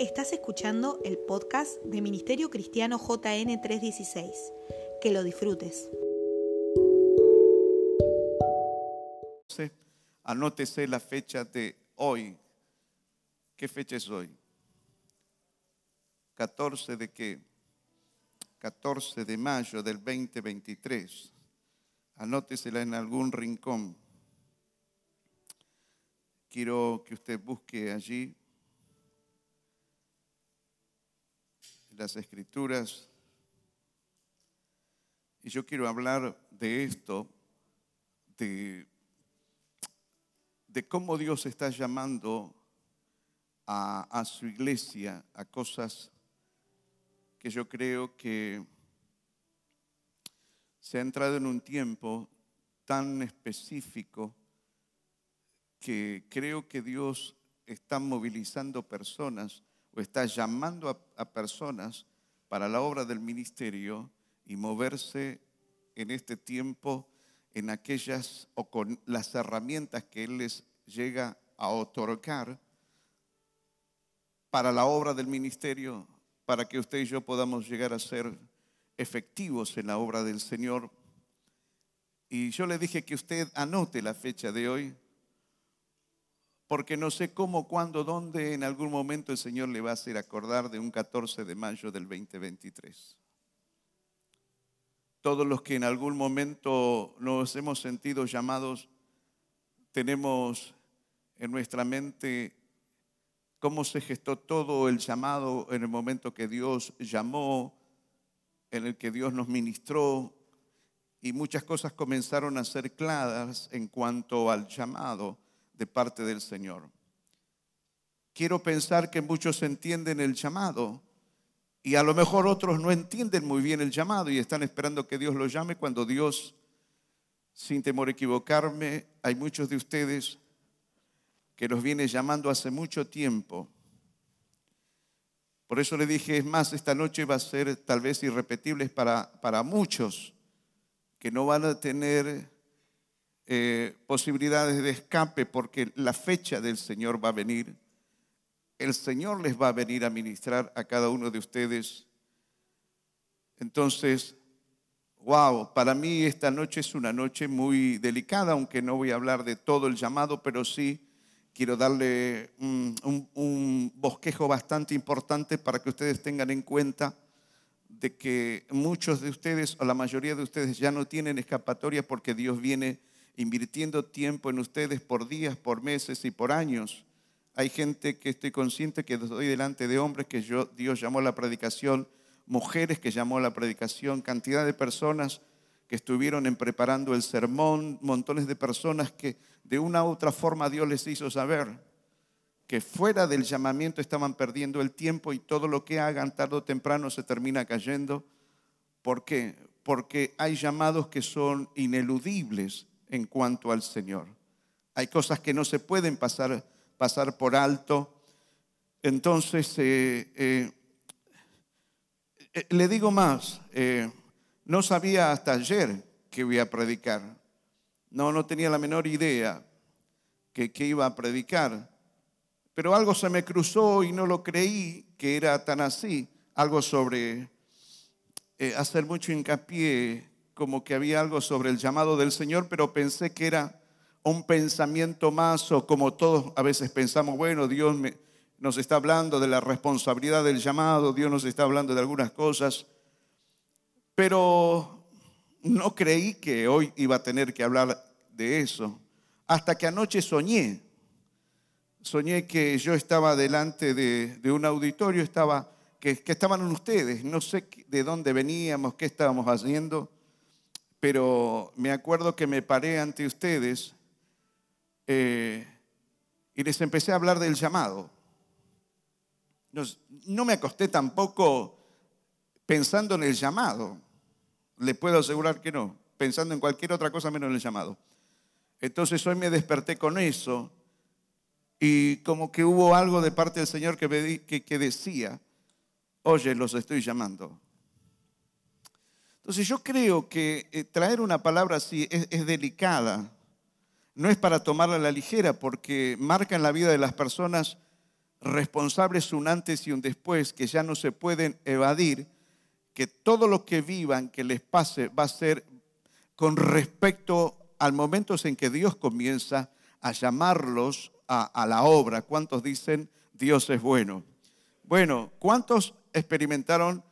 Estás escuchando el podcast de Ministerio Cristiano JN 316. Que lo disfrutes. Anótese la fecha de hoy. ¿Qué fecha es hoy? 14 de qué? 14 de mayo del 2023. Anótesela en algún rincón. Quiero que usted busque allí las escrituras. Y yo quiero hablar de esto, de, de cómo Dios está llamando a, a su iglesia a cosas que yo creo que se ha entrado en un tiempo tan específico que creo que Dios está movilizando personas o está llamando a, personas para la obra del ministerio y moverse en este tiempo en aquellas o con las herramientas que Él les llega a otorgar para la obra del ministerio, para que usted y yo podamos llegar a ser efectivos en la obra del Señor. Y yo le dije que usted anote la fecha de hoy, porque no sé cómo, cuándo, dónde, en algún momento el Señor le va a hacer acordar de un 14 de mayo del 2023. Todos los que en algún momento nos hemos sentido llamados, tenemos en nuestra mente cómo se gestó todo el llamado en el momento que Dios llamó, en el que Dios nos ministró, y muchas cosas comenzaron a ser claras en cuanto al llamado de parte del Señor. Quiero pensar que muchos entienden el llamado y a lo mejor otros no entienden muy bien el llamado y están esperando que Dios los llame cuando Dios, sin temor a equivocarme, hay muchos de ustedes que los viene llamando hace mucho tiempo. Por eso le dije, es más, esta noche va a ser tal vez irrepetible para, para muchos que no van a tener eh, posibilidades de escape porque la fecha del Señor va a venir. El Señor les va a venir a ministrar a cada uno de ustedes. Entonces, wow, para mí esta noche es una noche muy delicada, aunque no voy a hablar de todo el llamado, pero sí quiero darle un, un bosquejo bastante importante para que ustedes tengan en cuenta de que muchos de ustedes o la mayoría de ustedes ya no tienen escapatoria porque Dios viene invirtiendo tiempo en ustedes por días, por meses y por años. Hay gente que estoy consciente que estoy delante de hombres que yo, Dios llamó a la predicación, mujeres que llamó a la predicación, cantidad de personas que estuvieron en preparando el sermón, montones de personas que de una u otra forma Dios les hizo saber que fuera del llamamiento estaban perdiendo el tiempo y todo lo que hagan tarde o temprano se termina cayendo. ¿Por qué? Porque hay llamados que son ineludibles en cuanto al Señor. Hay cosas que no se pueden pasar, pasar por alto. Entonces, eh, eh, eh, le digo más, no sabía hasta ayer que iba a predicar. No, no tenía la menor idea que, que iba a predicar. Pero algo se me cruzó y no lo creí que era tan así. Algo sobre hacer mucho hincapié como que había algo sobre el llamado del Señor, pero pensé que era un pensamiento más o como todos a veces pensamos, bueno, Dios nos está hablando de la responsabilidad del llamado, Dios nos está hablando de algunas cosas, pero no creí que hoy iba a tener que hablar de eso, hasta que anoche soñé. Soñé que yo estaba delante de, un auditorio, estaba, que, que estaban ustedes, no sé de dónde veníamos, qué estábamos haciendo, pero me acuerdo que me paré ante ustedes eh, y les empecé a hablar del llamado. No, me acosté tampoco pensando en el llamado. Le puedo asegurar que no, pensando en cualquier otra cosa menos en el llamado. Entonces hoy me desperté con eso y como que hubo algo de parte del Señor que, que decía, oye, los estoy llamando. Entonces yo creo que eh, traer una palabra así es, delicada. No es para tomarla a la ligera porque marca en la vida de las personas responsables un antes y un después que ya no se pueden evadir, que todo lo que vivan, que les pase, va a ser con respecto al momento en que Dios comienza a llamarlos a, a la obra. ¿Cuántos dicen Dios es bueno? Bueno, ¿cuántos experimentaron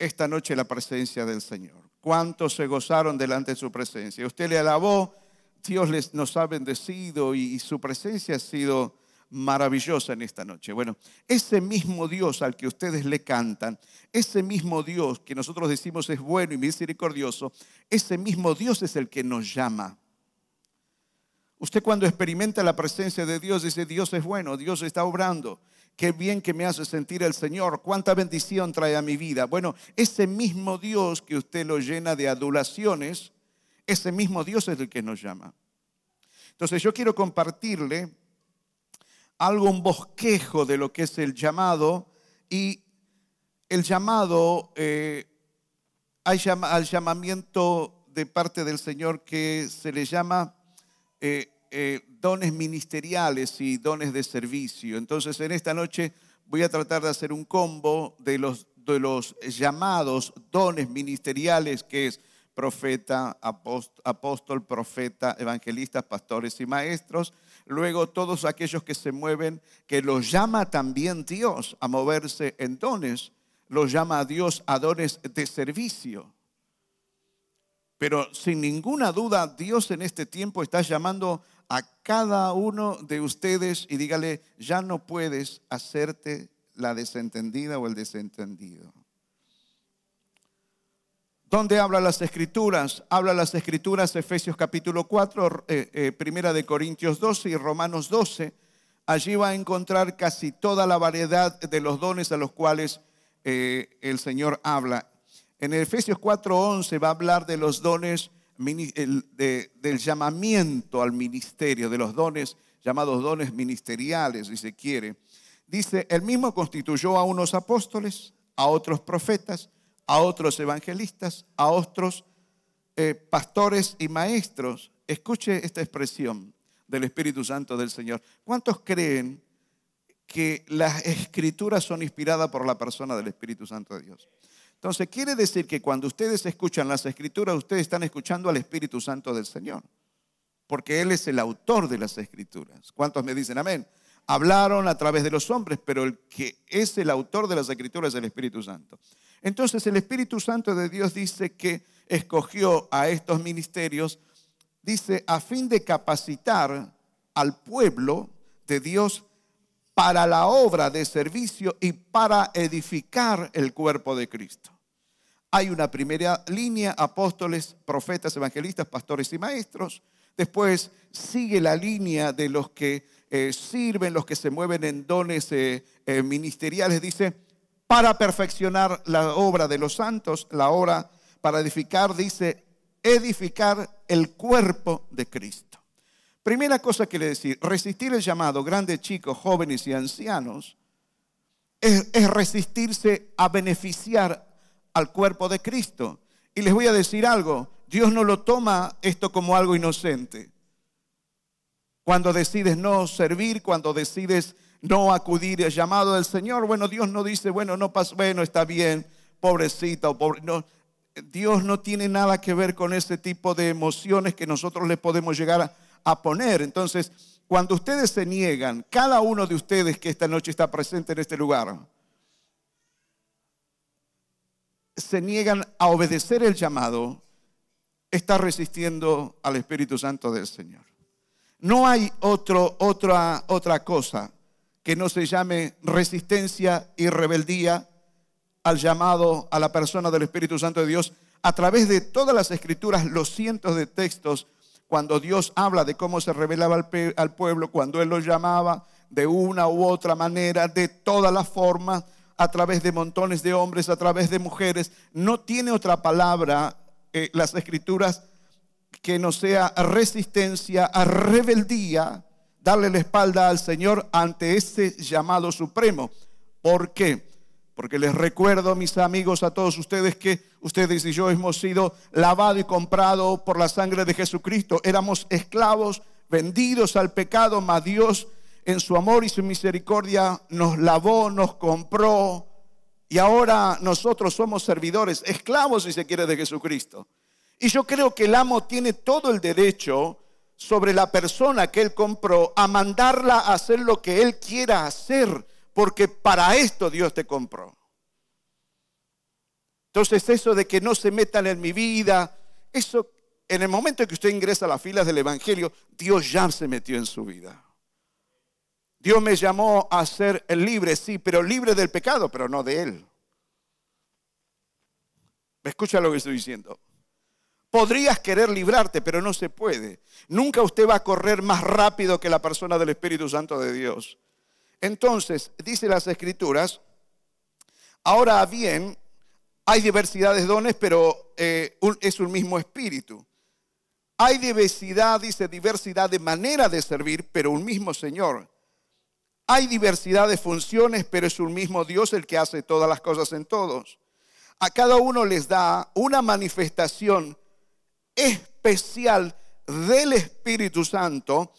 esta noche la presencia del Señor? ¿Cuántos se gozaron delante de su presencia? Usted le alabó, Dios les, nos ha bendecido y, y su presencia ha sido maravillosa en esta noche. Bueno, ese mismo Dios al que ustedes le cantan, ese mismo Dios que nosotros decimos es bueno y misericordioso, ese mismo Dios es el que nos llama. Usted cuando experimenta la presencia de Dios dice, Dios es bueno, Dios está obrando. Qué bien que me hace sentir el Señor, cuánta bendición trae a mi vida. Bueno, ese mismo Dios que usted lo llena de adulaciones, ese mismo Dios es el que nos llama. Entonces yo quiero compartirle algo, un bosquejo de lo que es el llamado y el llamado, eh, al llamamiento de parte del Señor que se le llama eh, eh, dones ministeriales y dones de servicio. Entonces, en esta noche voy a tratar de hacer un combo de los, llamados dones ministeriales que es profeta, apóstol, profeta, evangelistas, pastores y maestros. Luego todos aquellos que se mueven, que los llama también Dios a moverse en dones, los llama a Dios a dones de servicio. Pero sin ninguna duda, Dios en este tiempo está llamando a cada uno de ustedes y dígale, ya no puedes hacerte la desentendida o el desentendido. ¿Dónde habla las escrituras? Habla las escrituras Efesios capítulo 4, eh, eh, Primera de Corintios 12 y Romanos 12. Allí va a encontrar casi toda la variedad de los dones a los cuales eh, el Señor habla. En Efesios 4:11 va a hablar de los dones, del llamamiento al ministerio, de los dones llamados dones ministeriales, si se quiere. Dice, el mismo constituyó a unos apóstoles, a otros profetas, a otros evangelistas, a otros eh, pastores y maestros. Escuche esta expresión del Espíritu Santo del Señor. ¿Cuántos creen que las escrituras son inspiradas por la persona del Espíritu Santo de Dios? Entonces, quiere decir que cuando ustedes escuchan las escrituras, ustedes están escuchando al Espíritu Santo del Señor, porque Él es el autor de las escrituras. ¿Cuántos me dicen amén? Hablaron a través de los hombres, pero el que es el autor de las escrituras es el Espíritu Santo. Entonces, el Espíritu Santo de Dios dice que escogió a estos ministerios, dice, a fin de capacitar al pueblo de Dios para la obra de servicio y para edificar el cuerpo de Cristo. Hay una primera línea, apóstoles, profetas, evangelistas, pastores y maestros. Después sigue la línea de los que eh, sirven, los que se mueven en dones eh, eh, ministeriales. Dice, para perfeccionar la obra de los santos, la obra para edificar, dice, edificar el cuerpo de Cristo. Primera cosa que le decir, resistir el llamado, grandes chicos, jóvenes y ancianos, es, es, resistirse a beneficiar al cuerpo de Cristo. Y les voy a decir algo, Dios no lo toma esto como algo inocente. Cuando decides no servir, cuando decides no acudir al llamado del Señor, bueno, Dios no dice, bueno, no pasa, bueno, está bien, pobrecita o pobre. Dios no tiene nada que ver con ese tipo de emociones que nosotros le podemos llegar a a poner. Entonces, cuando ustedes se niegan, cada uno de ustedes que esta noche está presente en este lugar, se niegan a obedecer el llamado, está resistiendo al Espíritu Santo del Señor. No hay otro, otra, otra cosa que no se llame resistencia y rebeldía al llamado a la persona del Espíritu Santo de Dios a través de todas las escrituras, los cientos de textos cuando Dios habla de cómo se revelaba al, pueblo, cuando Él lo llamaba de una u otra manera, de todas las formas, a través de montones de hombres, a través de mujeres. No tiene otra palabra eh, las escrituras que no sea resistencia, a rebeldía, darle la espalda al Señor ante ese llamado supremo. ¿Por qué? Porque les recuerdo, mis amigos, a todos ustedes que ustedes y yo hemos sido lavados y comprados por la sangre de Jesucristo. Éramos esclavos, vendidos al pecado, mas Dios en su amor y su misericordia nos lavó, nos compró y ahora nosotros somos servidores, esclavos si se quiere de Jesucristo. Y yo creo que el amo tiene todo el derecho sobre la persona que él compró a mandarla a hacer lo que él quiera hacer, porque para esto Dios te compró. Entonces eso de que no se metan en mi vida, eso en el momento en que usted ingresa a las filas del Evangelio, Dios ya se metió en su vida. Dios me llamó a ser libre, sí, pero libre del pecado, pero no de él. ¿Me escucha lo que estoy diciendo? Podrías querer librarte, pero no se puede. Nunca usted va a correr más rápido que la persona del Espíritu Santo de Dios. Entonces, dice las Escrituras, ahora bien, hay diversidad de dones, pero eh, es un mismo espíritu. Hay diversidad, dice, diversidad de manera de servir, pero un mismo Señor. Hay diversidad de funciones, pero es un mismo Dios el que hace todas las cosas en todos. A cada uno les da una manifestación especial del Espíritu Santo.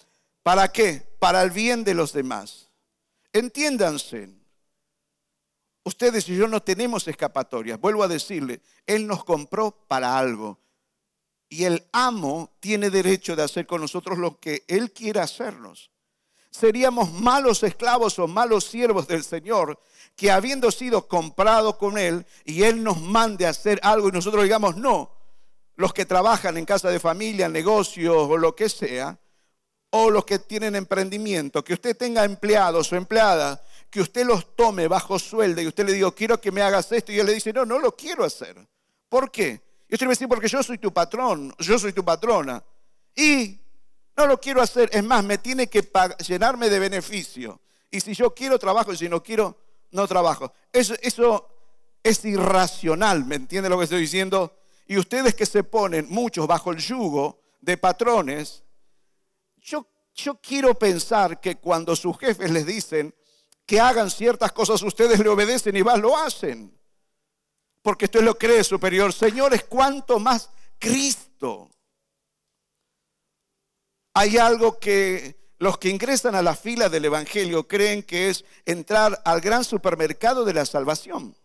¿Para qué? Para el bien de los demás. Entiéndanse. Ustedes y yo no tenemos escapatorias. Vuelvo a decirle, Él nos compró para algo. Y el amo tiene derecho de hacer con nosotros lo que Él quiera hacernos. Seríamos malos esclavos o malos siervos del Señor que habiendo sido comprado con Él y Él nos mande a hacer algo y nosotros digamos no, los que trabajan en casa de familia, negocios o lo que sea, o los que tienen emprendimiento, que usted tenga empleados o empleadas, que usted los tome bajo sueldo y usted le diga, quiero que me hagas esto, y él le dice, no, no lo quiero hacer. ¿Por qué? Y usted me dice, porque yo soy tu patrón, yo soy tu patrona. Y no lo quiero hacer, es más, me tiene que llenarme de beneficio. Y si yo quiero, trabajo, y si no quiero, no trabajo. Eso, eso es irracional, ¿me entiende lo que estoy diciendo? Y ustedes que se ponen muchos bajo el yugo de patrones, yo, quiero pensar que cuando sus jefes les dicen que hagan ciertas cosas, ustedes le obedecen y van, lo hacen. Porque usted lo cree superior. Señores, cuánto más Cristo. Hay algo que los que ingresan a la fila del Evangelio creen que es entrar al gran supermercado de la salvación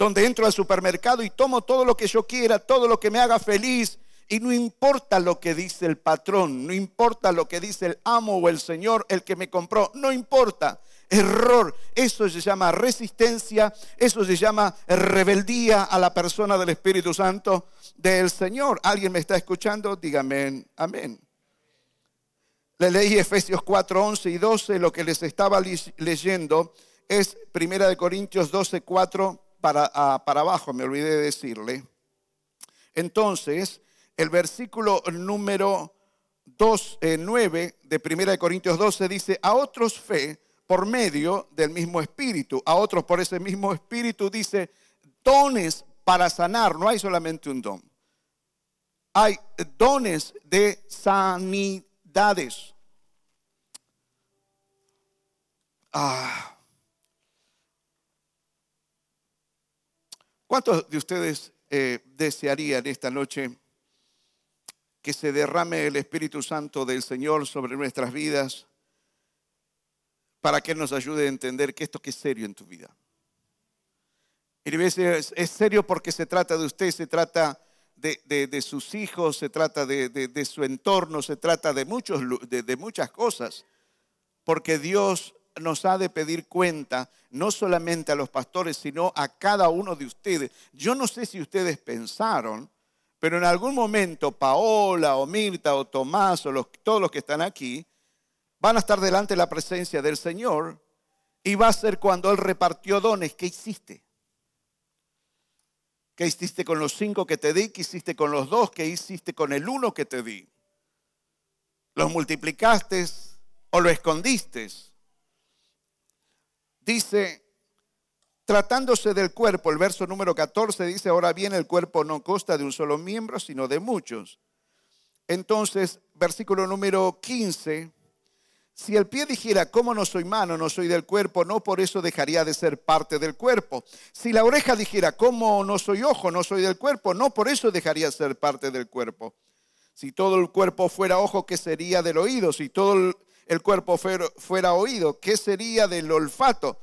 donde entro al supermercado y tomo todo lo que yo quiera, todo lo que me haga feliz. Y no importa lo que dice el patrón, no importa lo que dice el amo o el señor, el que me compró, no importa. Error, eso se llama resistencia, eso se llama rebeldía a la persona del Espíritu Santo del Señor. ¿Alguien me está escuchando? Dígame amén. Le leí Efesios 4, 11 y 12, lo que les estaba leyendo es Primera de Corintios 12, 4 para, para abajo, me olvidé de decirle. Entonces, el versículo número 2, 9 eh, de 1 Corintios 12 dice, a otros fe por medio del mismo espíritu, a otros por ese mismo espíritu dice, dones para sanar, no hay solamente un don. Hay dones de sanidades. Ah, ¿Cuántos de ustedes eh, desearían esta noche que se derrame el Espíritu Santo del Señor sobre nuestras vidas para que nos ayude a entender que esto es serio en tu vida? Y veces es serio porque se trata de usted, se trata de, sus hijos, se trata de, su entorno, se trata de, muchos, de muchas cosas, porque Dios nos ha de pedir cuenta, no solamente a los pastores, sino a cada uno de ustedes. Yo no sé si ustedes pensaron, pero en algún momento Paola o Mirta o Tomás o todos los que están aquí van a estar delante de la presencia del Señor y va a ser cuando Él repartió dones. ¿Qué hiciste? ¿Qué hiciste con los cinco que te di? ¿Qué hiciste con los dos? ¿Qué hiciste con el uno que te di? ¿Los multiplicaste o lo escondiste? dice, tratándose del cuerpo, el verso número 14 dice, ahora bien el cuerpo no consta de un solo miembro, sino de muchos. Entonces, versículo número 15, si el pie dijera, ¿cómo no soy mano, no soy del cuerpo? No por eso dejaría de ser parte del cuerpo. Si la oreja dijera, ¿cómo no soy ojo, no soy del cuerpo? No por eso dejaría de ser parte del cuerpo. Si todo el cuerpo fuera ojo, ¿qué sería del oído? Si todo el cuerpo fuera oído? ¿Qué sería del olfato?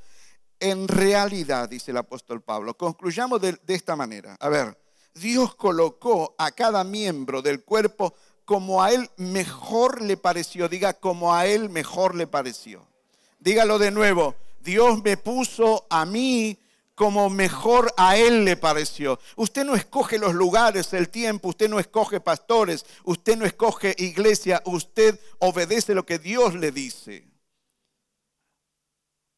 En realidad, dice el apóstol Pablo, concluyamos de, esta manera. A ver, Dios colocó a cada miembro del cuerpo como a él mejor le pareció. Diga, como a él mejor le pareció. Dígalo de nuevo. Dios me puso a mí como mejor a Él le pareció. Usted no escoge los lugares, el tiempo, usted no escoge pastores, usted no escoge iglesia, usted obedece lo que Dios le dice.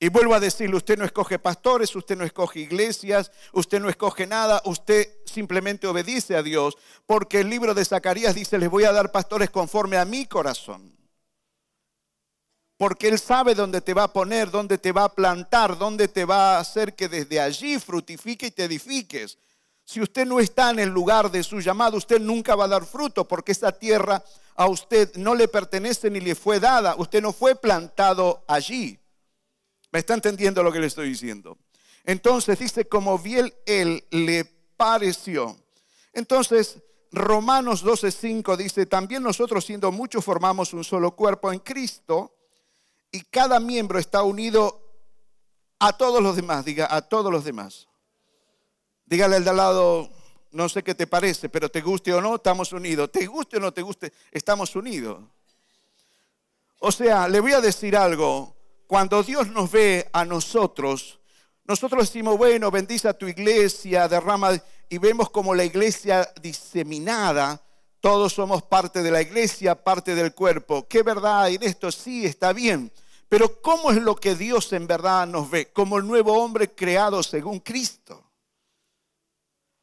Y vuelvo a decirle, usted no escoge pastores, usted no escoge iglesias, usted no escoge nada, usted simplemente obedece a Dios, porque el libro de Zacarías dice, les voy a dar pastores conforme a mi corazón porque Él sabe dónde te va a poner, dónde te va a plantar, dónde te va a hacer que desde allí frutifique y te edifiques. Si usted no está en el lugar de su llamado, usted nunca va a dar fruto, porque esa tierra a usted no le pertenece ni le fue dada. Usted no fue plantado allí. ¿Me está entendiendo lo que le estoy diciendo? Entonces dice, como bien él le pareció. Entonces, Romanos 12:5 dice, también nosotros siendo muchos formamos un solo cuerpo en Cristo y cada miembro está unido a todos los demás, diga, a todos los demás. Dígale al de al lado, no sé qué te parece, pero te guste o no, estamos unidos. Te guste o no te guste, estamos unidos. O sea, le voy a decir algo. Cuando Dios nos ve a nosotros, nosotros decimos, bueno, bendice a tu iglesia, derrama, y vemos como la iglesia diseminada, todos somos parte de la iglesia, parte del cuerpo. ¿Qué verdad hay en esto? Sí, está bien. Pero ¿cómo es lo que Dios en verdad nos ve? Como el nuevo hombre creado según Cristo.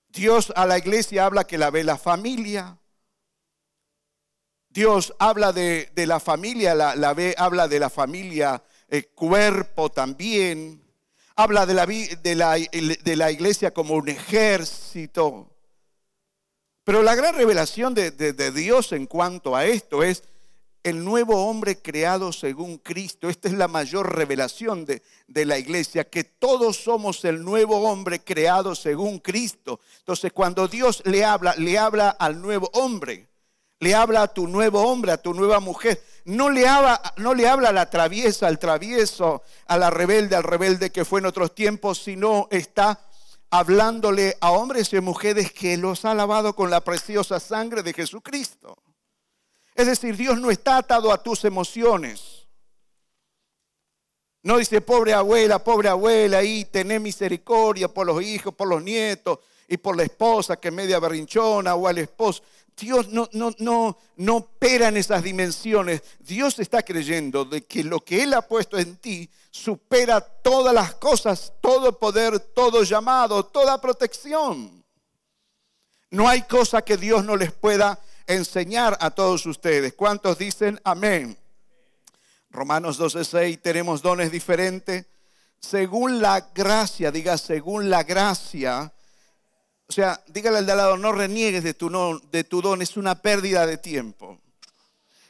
Dios a la iglesia habla que la ve la familia. Dios habla de, la familia, la, ve, habla de la familia eh, cuerpo también. Habla de la, de, la, de la, iglesia como un ejército. Pero la gran revelación de, de Dios en cuanto a esto es el nuevo hombre creado según Cristo. Esta es la mayor revelación de, de, la iglesia, que todos somos el nuevo hombre creado según Cristo. Entonces, cuando Dios le habla, le habla al nuevo hombre, le habla a tu nuevo hombre, a tu nueva mujer. No le habla, no le habla a la traviesa, al travieso, a la rebelde, al rebelde que fue en otros tiempos, sino está hablándole a hombres y mujeres que los ha lavado con la preciosa sangre de Jesucristo. Es decir, Dios no está atado a tus emociones. No dice, pobre abuela, pobre abuela, y tené misericordia por los hijos, por los nietos y por la esposa que media berrinchona o al esposo. Dios no, no, no, no opera en esas dimensiones. Dios está creyendo de que lo que Él ha puesto en ti supera todas las cosas, todo poder, todo llamado, toda protección. No hay cosa que Dios no les pueda enseñar a todos ustedes. ¿Cuántos dicen amén? Romanos 12:6, tenemos dones diferentes. Según la gracia, diga, según la gracia. O sea, dígale al de al lado, no reniegues de tu, de tu don, es una pérdida de tiempo.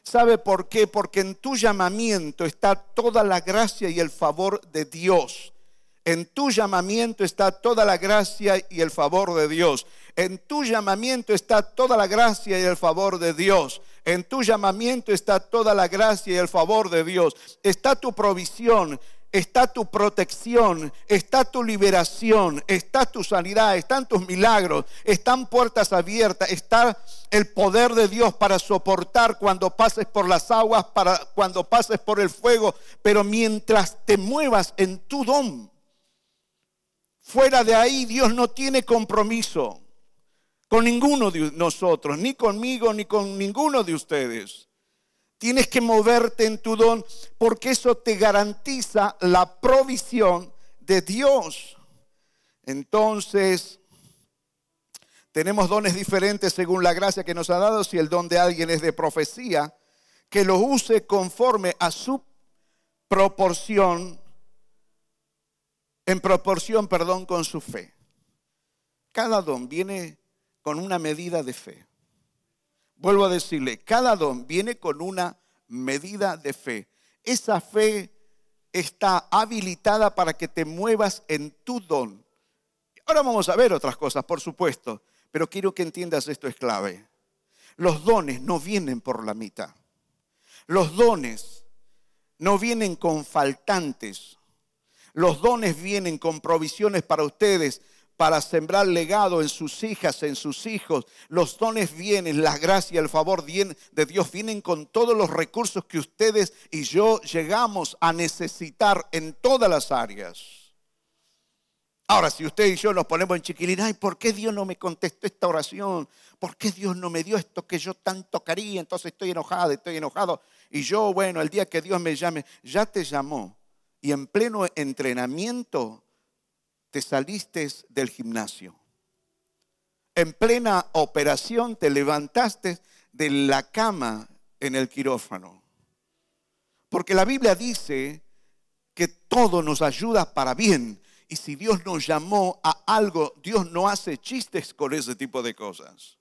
¿Sabe por qué? Porque en tu llamamiento está toda la gracia y el favor de Dios. En tu llamamiento está toda la gracia y el favor de Dios. En tu llamamiento está toda la gracia y el favor de Dios. En tu llamamiento está toda la gracia y el favor de Dios. Está tu provisión, está tu protección, está tu liberación, está tu sanidad, están tus milagros, están puertas abiertas, está el poder de Dios para soportar cuando pases por las aguas, para cuando pases por el fuego, pero mientras te muevas en tu don Fuera de ahí Dios no tiene compromiso con ninguno de nosotros, ni conmigo, ni con ninguno de ustedes. Tienes que moverte en tu don porque eso te garantiza la provisión de Dios. Entonces, tenemos dones diferentes según la gracia que nos ha dado. Si el don de alguien es de profecía, que lo use conforme a su proporción en proporción, perdón, con su fe. Cada don viene con una medida de fe. Vuelvo a decirle, cada don viene con una medida de fe. Esa fe está habilitada para que te muevas en tu don. Ahora vamos a ver otras cosas, por supuesto, pero quiero que entiendas esto es clave. Los dones no vienen por la mitad. Los dones no vienen con faltantes. Los dones vienen con provisiones para ustedes, para sembrar legado en sus hijas, en sus hijos. Los dones vienen, la gracia, el favor de Dios vienen con todos los recursos que ustedes y yo llegamos a necesitar en todas las áreas. Ahora, si usted y yo nos ponemos en chiquilín, ay, ¿por qué Dios no me contestó esta oración? ¿Por qué Dios no me dio esto que yo tanto quería? Entonces estoy enojado, estoy enojado. Y yo, bueno, el día que Dios me llame, ya te llamó. Y en pleno entrenamiento te saliste del gimnasio. En plena operación te levantaste de la cama en el quirófano. Porque la Biblia dice que todo nos ayuda para bien y si Dios nos llamó a algo, Dios no hace chistes con ese tipo de cosas.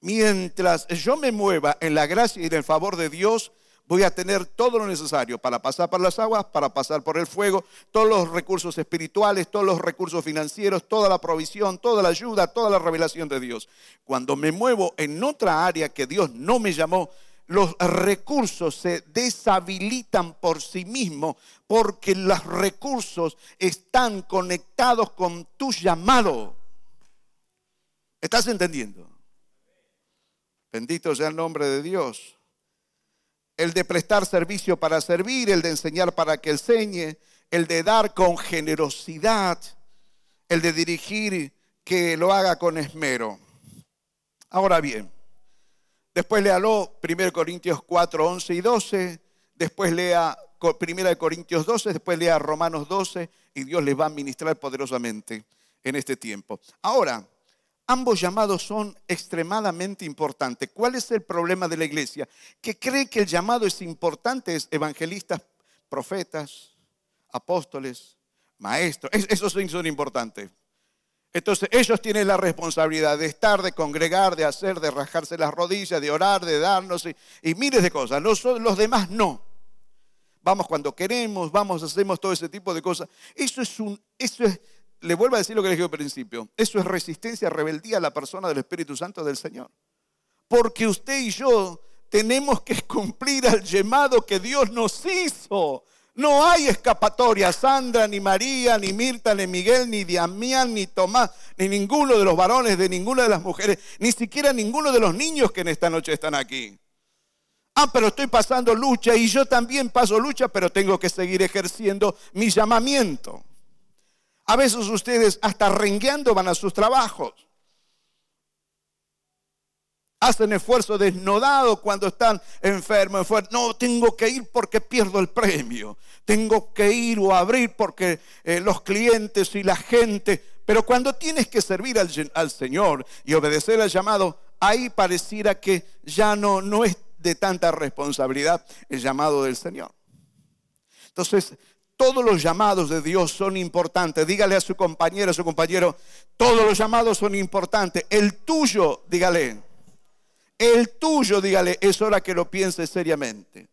Mientras yo me mueva en la gracia y en el favor de Dios, voy a tener todo lo necesario para pasar por las aguas, para pasar por el fuego, todos los recursos espirituales, todos los recursos financieros, toda la provisión, toda la ayuda, toda la revelación de Dios. Cuando me muevo en otra área que Dios no me llamó, los recursos se deshabilitan por sí mismos porque los recursos están conectados con tu llamado. ¿Estás entendiendo? Bendito sea el nombre de Dios. El de prestar servicio para servir, el de enseñar para que enseñe, el de dar con generosidad, el de dirigir que lo haga con esmero. Ahora bien, Después léalo 1 Corintios 4, 11 y 12. Después lea 1 Corintios 12. Después lea Romanos 12. Y Dios les va a ministrar poderosamente en este tiempo. Ahora, ambos llamados son extremadamente importantes. ¿Cuál es el problema de la iglesia? Que cree que el llamado es importante, es evangelistas, profetas, apóstoles, maestros. Esos son importantes. Entonces ellos tienen la responsabilidad de estar, de congregar, de hacer, de rajarse las rodillas, de orar, de darnos y, miles de cosas. Los, los demás no. Vamos cuando queremos, vamos, hacemos todo ese tipo de cosas. Eso es un, eso es, le vuelvo a decir lo que les dije al principio, eso es resistencia, rebeldía a la persona del Espíritu Santo del Señor. Porque usted y yo tenemos que cumplir al llamado que Dios nos hizo. No hay escapatoria. Sandra, ni María, ni Mirta, ni Miguel, ni Damián, ni Tomás, ni ninguno de los varones, de ninguna de las mujeres, ni siquiera ninguno de los niños que en esta noche están aquí. Ah, pero estoy pasando lucha y yo también paso lucha, pero tengo que seguir ejerciendo mi llamamiento. A veces ustedes hasta rengueando van a sus trabajos hacen esfuerzo desnudado cuando están enfermos. No, tengo que ir porque pierdo el premio. Tengo que ir o abrir porque eh, los clientes y la gente. Pero cuando tienes que servir al, al, Señor y obedecer al llamado, ahí pareciera que ya no, no es de tanta responsabilidad el llamado del Señor. Entonces, todos los llamados de Dios son importantes. Dígale a su compañero, a su compañero, todos los llamados son importantes. El tuyo, dígale, el tuyo, dígale, es hora que lo piense seriamente.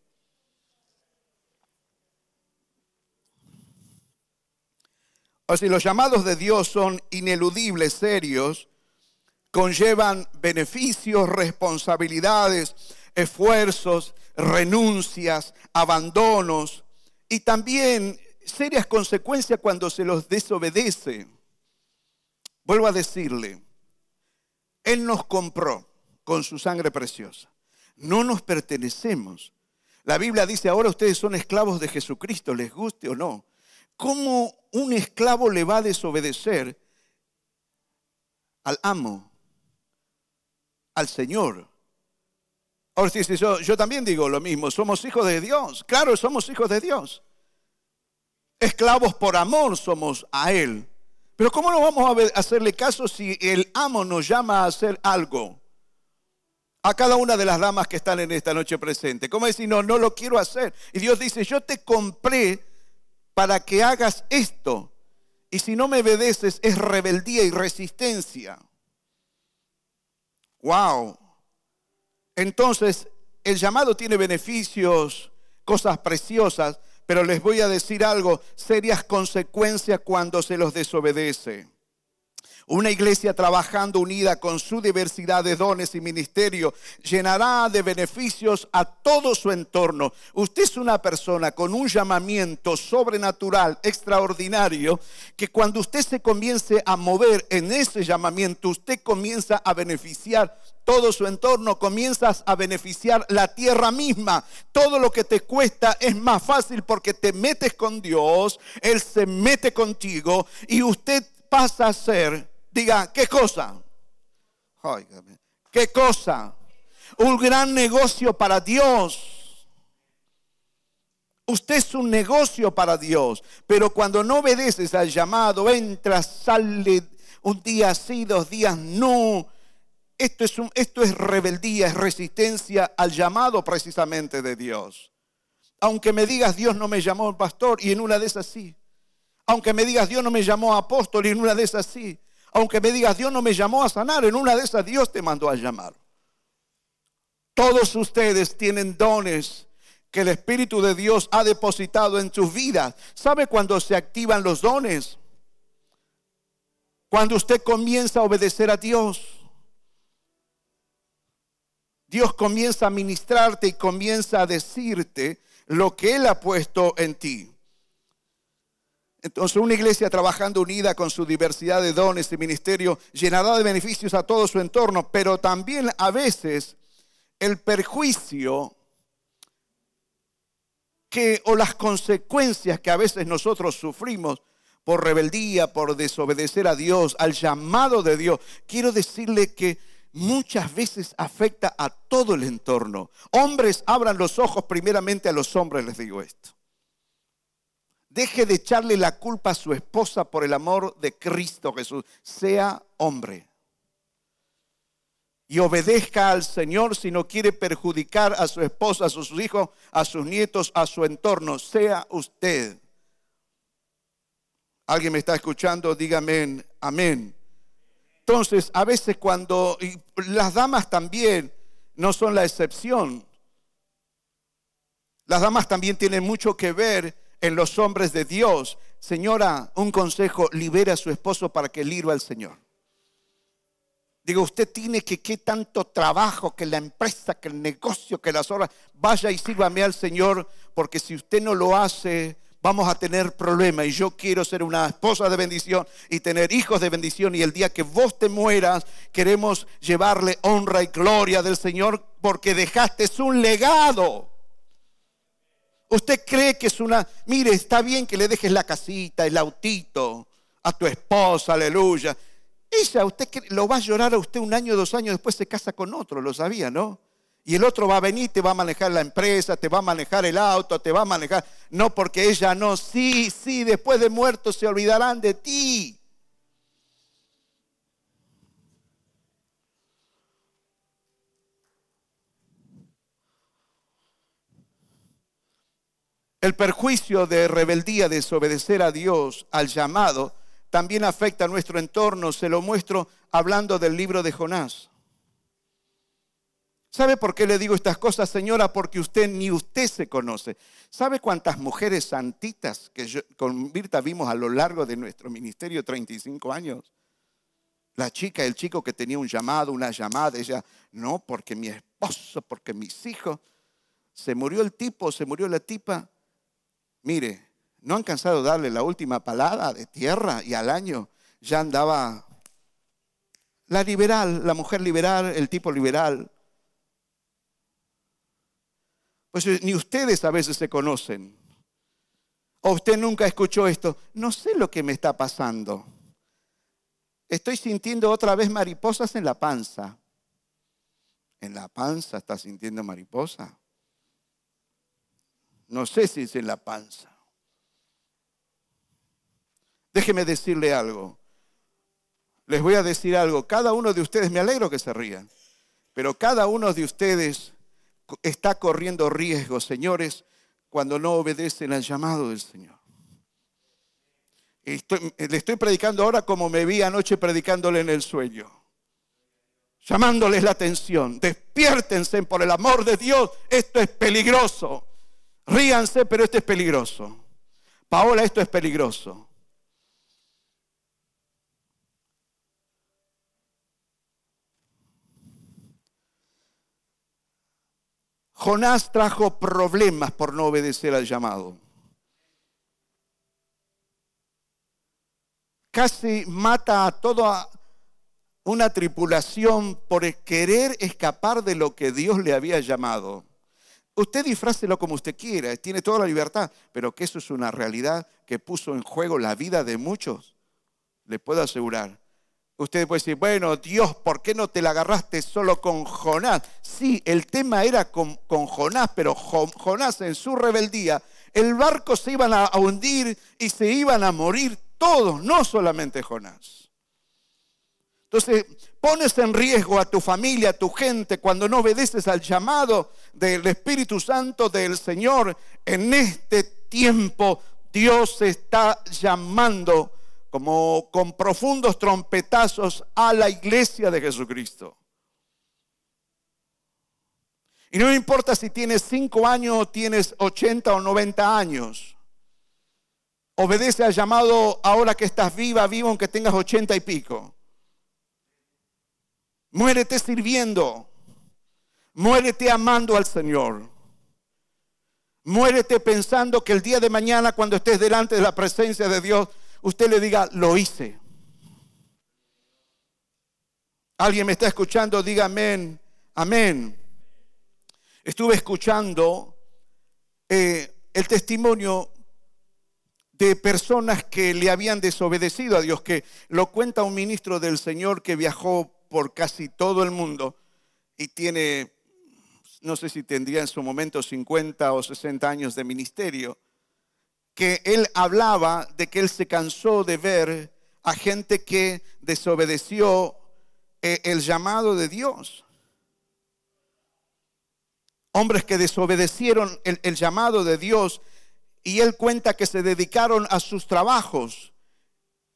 O si los llamados de Dios son ineludibles, serios, conllevan beneficios, responsabilidades, esfuerzos, renuncias, abandonos y también serias consecuencias cuando se los desobedece. Vuelvo a decirle, Él nos compró con su sangre preciosa. No nos pertenecemos. La Biblia dice, ahora ustedes son esclavos de Jesucristo, les guste o no. ¿Cómo un esclavo le va a desobedecer al amo, al Señor? Ahora sí, yo, yo también digo lo mismo, somos hijos de Dios. Claro, somos hijos de Dios. Esclavos por amor somos a Él. Pero ¿cómo no vamos a hacerle caso si el amo nos llama a hacer algo? a cada una de las damas que están en esta noche presente. ¿Cómo decir, no, no lo quiero hacer? Y Dios dice, yo te compré para que hagas esto. Y si no me obedeces es rebeldía y resistencia. Wow. Entonces, el llamado tiene beneficios, cosas preciosas, pero les voy a decir algo, serias consecuencias cuando se los desobedece. Una iglesia trabajando unida con su diversidad de dones y ministerio llenará de beneficios a todo su entorno. Usted es una persona con un llamamiento sobrenatural, extraordinario, que cuando usted se comience a mover en ese llamamiento, usted comienza a beneficiar todo su entorno, comienzas a beneficiar la tierra misma. Todo lo que te cuesta es más fácil porque te metes con Dios, Él se mete contigo y usted pasa a ser Diga, ¿qué cosa? ¿Qué cosa? Un gran negocio para Dios. Usted es un negocio para Dios, pero cuando no obedeces al llamado, entra, sale un día sí, dos días no. Esto es, esto es rebeldía, es resistencia al llamado precisamente de Dios. Aunque me digas Dios no me llamó pastor y en una de esas sí. Aunque me digas Dios no me llamó apóstol y en una de esas sí aunque me digas, Dios no me llamó a sanar, en una de esas Dios te mandó a llamar. Todos ustedes tienen dones que el Espíritu de Dios ha depositado en sus vidas. ¿Sabe cuándo se activan los dones? Cuando usted comienza a obedecer a Dios. Dios comienza a ministrarte y comienza a decirte lo que Él ha puesto en ti. Entonces una iglesia trabajando unida con su diversidad de dones y ministerio llenará de beneficios a todo su entorno, pero también a veces el perjuicio que o las consecuencias que a veces nosotros sufrimos por rebeldía, por desobedecer a Dios, al llamado de Dios, quiero decirle que muchas veces afecta a todo el entorno. Hombres, abran los ojos primeramente a los hombres, les digo esto. Deje de echarle la culpa a su esposa por el amor de Cristo Jesús. Sea hombre. Y obedezca al Señor si no quiere perjudicar a su esposa, a sus hijos, a sus nietos, a su entorno. Sea usted. ¿Alguien me está escuchando? Dígame amén. Entonces, a veces cuando, las damas también no son la excepción, las damas también tienen mucho que ver en los hombres de Dios. Señora, un consejo, libere a su esposo para que sirva al Señor. Digo, usted tiene que, qué tanto trabajo, que la empresa, que el negocio, que las horas, vaya y sírvame al Señor, porque si usted no lo hace, vamos a tener problemas. Y yo quiero ser una esposa de bendición y tener hijos de bendición. Y el día que vos te mueras, queremos llevarle honra y gloria del Señor, porque dejaste un legado. Usted cree que es una, mire, está bien que le dejes la casita, el autito a tu esposa, aleluya. Ella, usted lo va a llorar a usted un año, dos años, después se casa con otro, lo sabía, ¿no? Y el otro va a venir, te va a manejar la empresa, te va a manejar el auto, te va a manejar. No, porque ella no, sí, sí, después de muerto se olvidarán de ti. El perjuicio de rebeldía, desobedecer a Dios, al llamado, también afecta a nuestro entorno. Se lo muestro hablando del libro de Jonás. ¿Sabe por qué le digo estas cosas, señora? Porque usted ni usted se conoce. ¿Sabe cuántas mujeres santitas que con Virta vimos a lo largo de nuestro ministerio, 35 años? La chica, el chico que tenía un llamado, una llamada, ella, no, porque mi esposo, porque mis hijos. Se murió el tipo, se murió la tipa. Mire, no han cansado de darle la última palada de tierra y al año ya andaba la liberal, la mujer liberal, el tipo liberal. Pues ni ustedes a veces se conocen. O usted nunca escuchó esto. No sé lo que me está pasando. Estoy sintiendo otra vez mariposas en la panza. ¿En la panza está sintiendo mariposa? No sé si es en la panza. Déjeme decirle algo. Les voy a decir algo. Cada uno de ustedes, me alegro que se rían, pero cada uno de ustedes está corriendo riesgos, señores, cuando no obedecen al llamado del Señor. le estoy predicando ahora como me vi anoche predicándole en el sueño. Llamándoles la atención. Despiértense por el amor de Dios. Esto es peligroso. Ríganse, pero esto es peligroso. Paola, esto es peligroso. Jonás trajo problemas por no obedecer al llamado. Casi mata a toda una tripulación por querer escapar de lo que Dios le había llamado. Usted disfrácelo como usted quiera, tiene toda la libertad, pero que eso es una realidad que puso en juego la vida de muchos, le puedo asegurar. Usted puede decir, bueno, Dios, ¿por qué no te la agarraste solo con Jonás? Sí, el tema era con, Jonás, pero Jonás en su rebeldía, el barco se iban a hundir y se iban a morir todos, no solamente Jonás. Entonces, pones en riesgo a tu familia, a tu gente, cuando no obedeces al llamado del Espíritu Santo del Señor. En este tiempo, Dios está llamando como con profundos trompetazos a la iglesia de Jesucristo. Y no importa si tienes cinco años o tienes 80 o 90 años. Obedece al llamado ahora que estás viva, vivo, aunque tengas 80 y pico. Muérete sirviendo. Muérete amando al Señor. Muérete pensando que el día de mañana, cuando estés delante de la presencia de Dios, usted le diga, lo hice. Alguien me está escuchando, diga amén, amén. Estuve escuchando eh, el testimonio de personas que le habían desobedecido a Dios, que lo cuenta un ministro del Señor que viajó por casi todo el mundo y tiene, no sé si tendría en su momento 50 o 60 años de ministerio, que él hablaba de que él se cansó de ver a gente que desobedeció eh, el llamado de Dios. Hombres que desobedecieron el, el llamado de Dios y él cuenta que se dedicaron a sus trabajos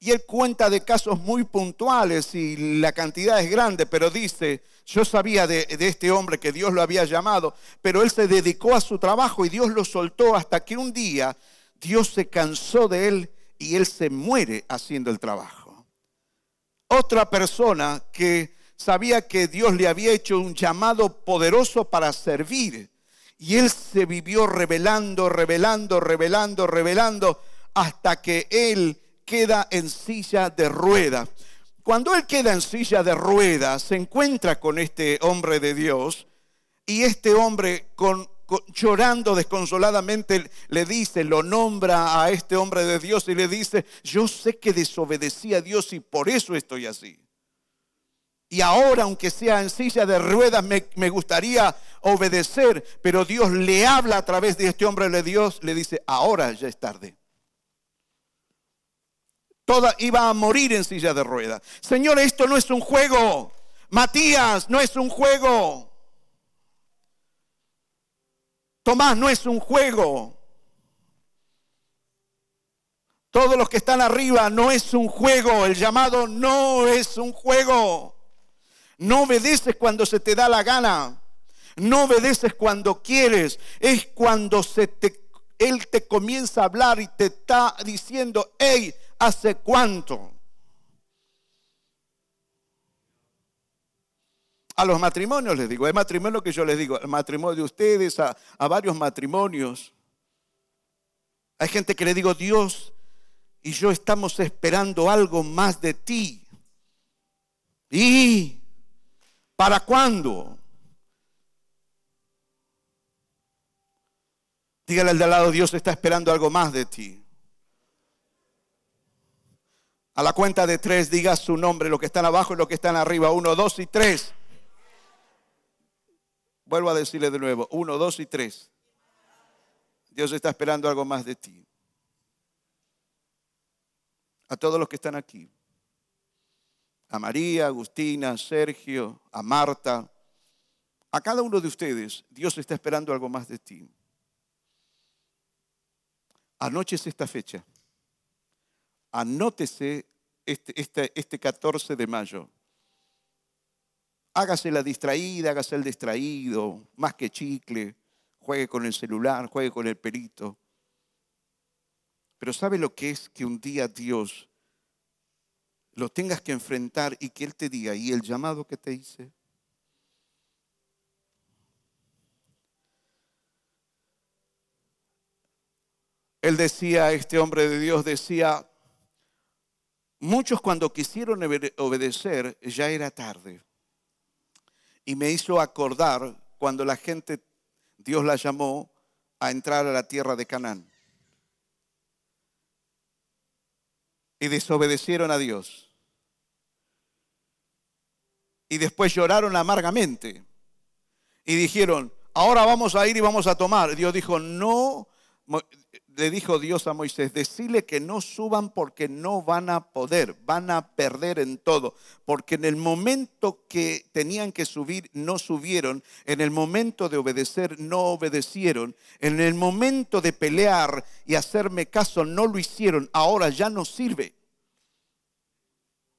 y él cuenta de casos muy puntuales y la cantidad es grande, pero dice, yo sabía de, este hombre que Dios lo había llamado, pero él se dedicó a su trabajo y Dios lo soltó hasta que un día Dios se cansó de él y él se muere haciendo el trabajo. Otra persona que sabía que Dios le había hecho un llamado poderoso para servir y él se vivió revelando, revelando, revelando, revelando hasta que él queda en silla de ruedas. Cuando él queda en silla de ruedas, se encuentra con este hombre de Dios y este hombre con, llorando desconsoladamente le dice, lo nombra a este hombre de Dios y le dice, yo sé que desobedecí a Dios y por eso estoy así. Y ahora, aunque sea en silla de ruedas, me, me, gustaría obedecer, pero Dios le habla a través de este hombre de Dios, le dice, ahora ya es tarde toda iba a morir en silla de ruedas. Señor, esto no es un juego. Matías, no es un juego. Tomás, no es un juego. Todos los que están arriba, no es un juego. El llamado no es un juego. No obedeces cuando se te da la gana. No obedeces cuando quieres. Es cuando se te, Él te comienza a hablar y te está diciendo, hey, ¿Hace cuánto? A los matrimonios les digo, es matrimonio que yo les digo, el matrimonio de ustedes, a, a varios matrimonios. Hay gente que le digo, Dios y yo estamos esperando algo más de ti. ¿Y para cuándo? Dígale al de al lado, Dios está esperando algo más de ti. A la cuenta de tres, diga su nombre, lo que están abajo y lo que están arriba. Uno, dos y tres. Vuelvo a decirle de nuevo. Uno, dos y tres. Dios está esperando algo más de ti. A todos los que están aquí. A María, Agustina, Sergio, a Marta. A cada uno de ustedes, Dios está esperando algo más de ti. Anoche es esta fecha anótese este, este, este 14 de mayo. Hágase la distraída, hágase el distraído, más que chicle, juegue con el celular, juegue con el perito. Pero ¿sabe lo que es que un día Dios lo tengas que enfrentar y que Él te diga, ¿y el llamado que te hice? Él decía, este hombre de Dios decía, muchos cuando quisieron obedecer ya era tarde. Y me hizo acordar cuando la gente, Dios la llamó a entrar a la tierra de Canaán. Y desobedecieron a Dios. Y después lloraron amargamente. Y dijeron, ahora vamos a ir y vamos a tomar. Dios dijo, no, le dijo Dios a Moisés, decile que no suban porque no van a poder, van a perder en todo, porque en el momento que tenían que subir no subieron, en el momento de obedecer no obedecieron, en el momento de pelear y hacerme caso no lo hicieron, ahora ya no sirve.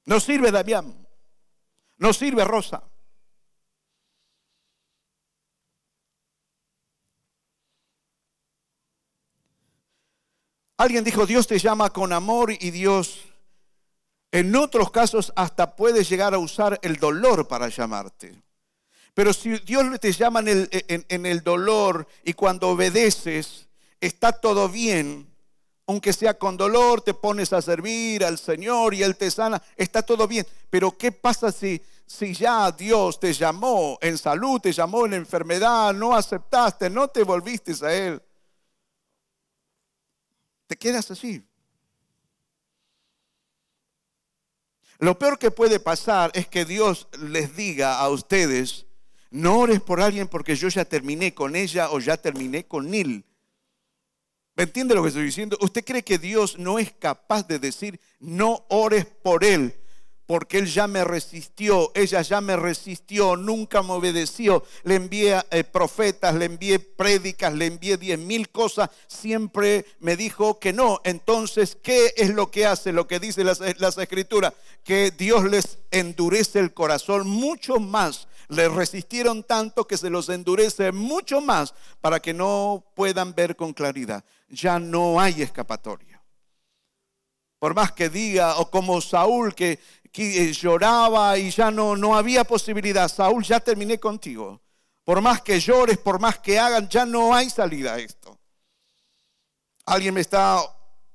No sirve Damián, no sirve Rosa. Alguien dijo, Dios te llama con amor y Dios en otros casos hasta puede llegar a usar el dolor para llamarte. Pero si Dios te llama en el, dolor y cuando obedeces, está todo bien, aunque sea con dolor, te pones a servir al Señor y Él te sana, está todo bien. Pero ¿qué pasa si, si ya Dios te llamó en salud, te llamó en enfermedad, no aceptaste, no te volviste a Él? Te quedas así. Lo peor que puede pasar es que Dios les diga a ustedes, no ores por alguien porque yo ya terminé con ella o ya terminé con él. ¿Me entiende lo que estoy diciendo? ¿Usted cree que Dios no es capaz de decir, no ores por él? Porque él ya me resistió, ella ya me resistió, nunca me obedeció. Le envié eh, profetas, le envié prédicas, le envié diez mil cosas, siempre me dijo que no. Entonces, ¿qué es lo que hace? Lo que dice las, las escrituras, que Dios les endurece el corazón mucho más. Le resistieron tanto que se los endurece mucho más para que no puedan ver con claridad. Ya no hay escapatoria por más que diga, o como Saúl que eh, lloraba y ya no, no había posibilidad. Saúl, ya terminé contigo. Por más que llores, por más que hagan, ya no hay salida a esto. ¿Alguien me está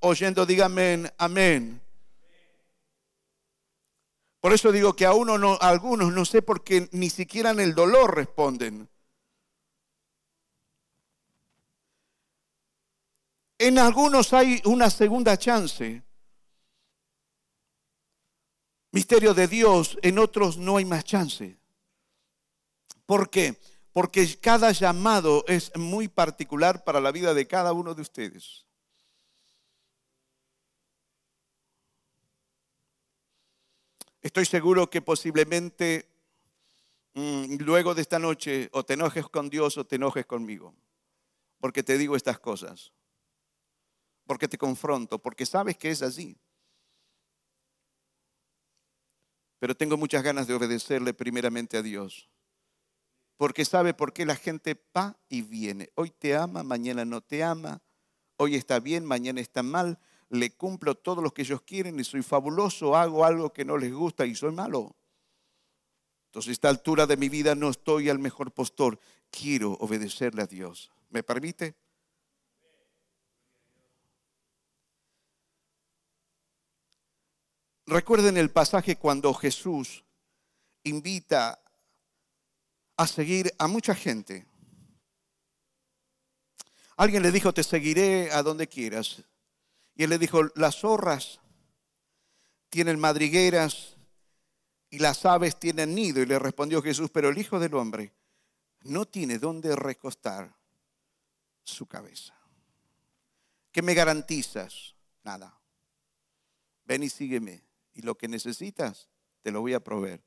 oyendo? Dígame amén. Por eso digo que a uno no, a algunos no sé por qué ni siquiera en el dolor responden. En algunos hay una segunda chance misterio de Dios, en otros no hay más chance. ¿Por qué? Porque cada llamado es muy particular para la vida de cada uno de ustedes. Estoy seguro que posiblemente mm, luego de esta noche o te enojes con Dios o te enojes conmigo, porque te digo estas cosas, porque te confronto, porque sabes que es así. Pero tengo muchas ganas de obedecerle primeramente a Dios. Porque sabe por qué la gente va y viene. Hoy te ama, mañana no te ama. Hoy está bien, mañana está mal. Le cumplo todo lo que ellos quieren y soy fabuloso. Hago algo que no les gusta y soy malo. Entonces, a esta altura de mi vida no estoy al mejor postor. Quiero obedecerle a Dios. ¿Me permite? Recuerden el pasaje cuando Jesús invita a seguir a mucha gente. Alguien le dijo, te seguiré a donde quieras. Y él le dijo, las zorras tienen madrigueras y las aves tienen nido. Y le respondió Jesús, pero el Hijo del Hombre no tiene dónde recostar su cabeza. ¿Qué me garantizas? Nada. Ven y sígueme y lo que necesitas te lo voy a proveer.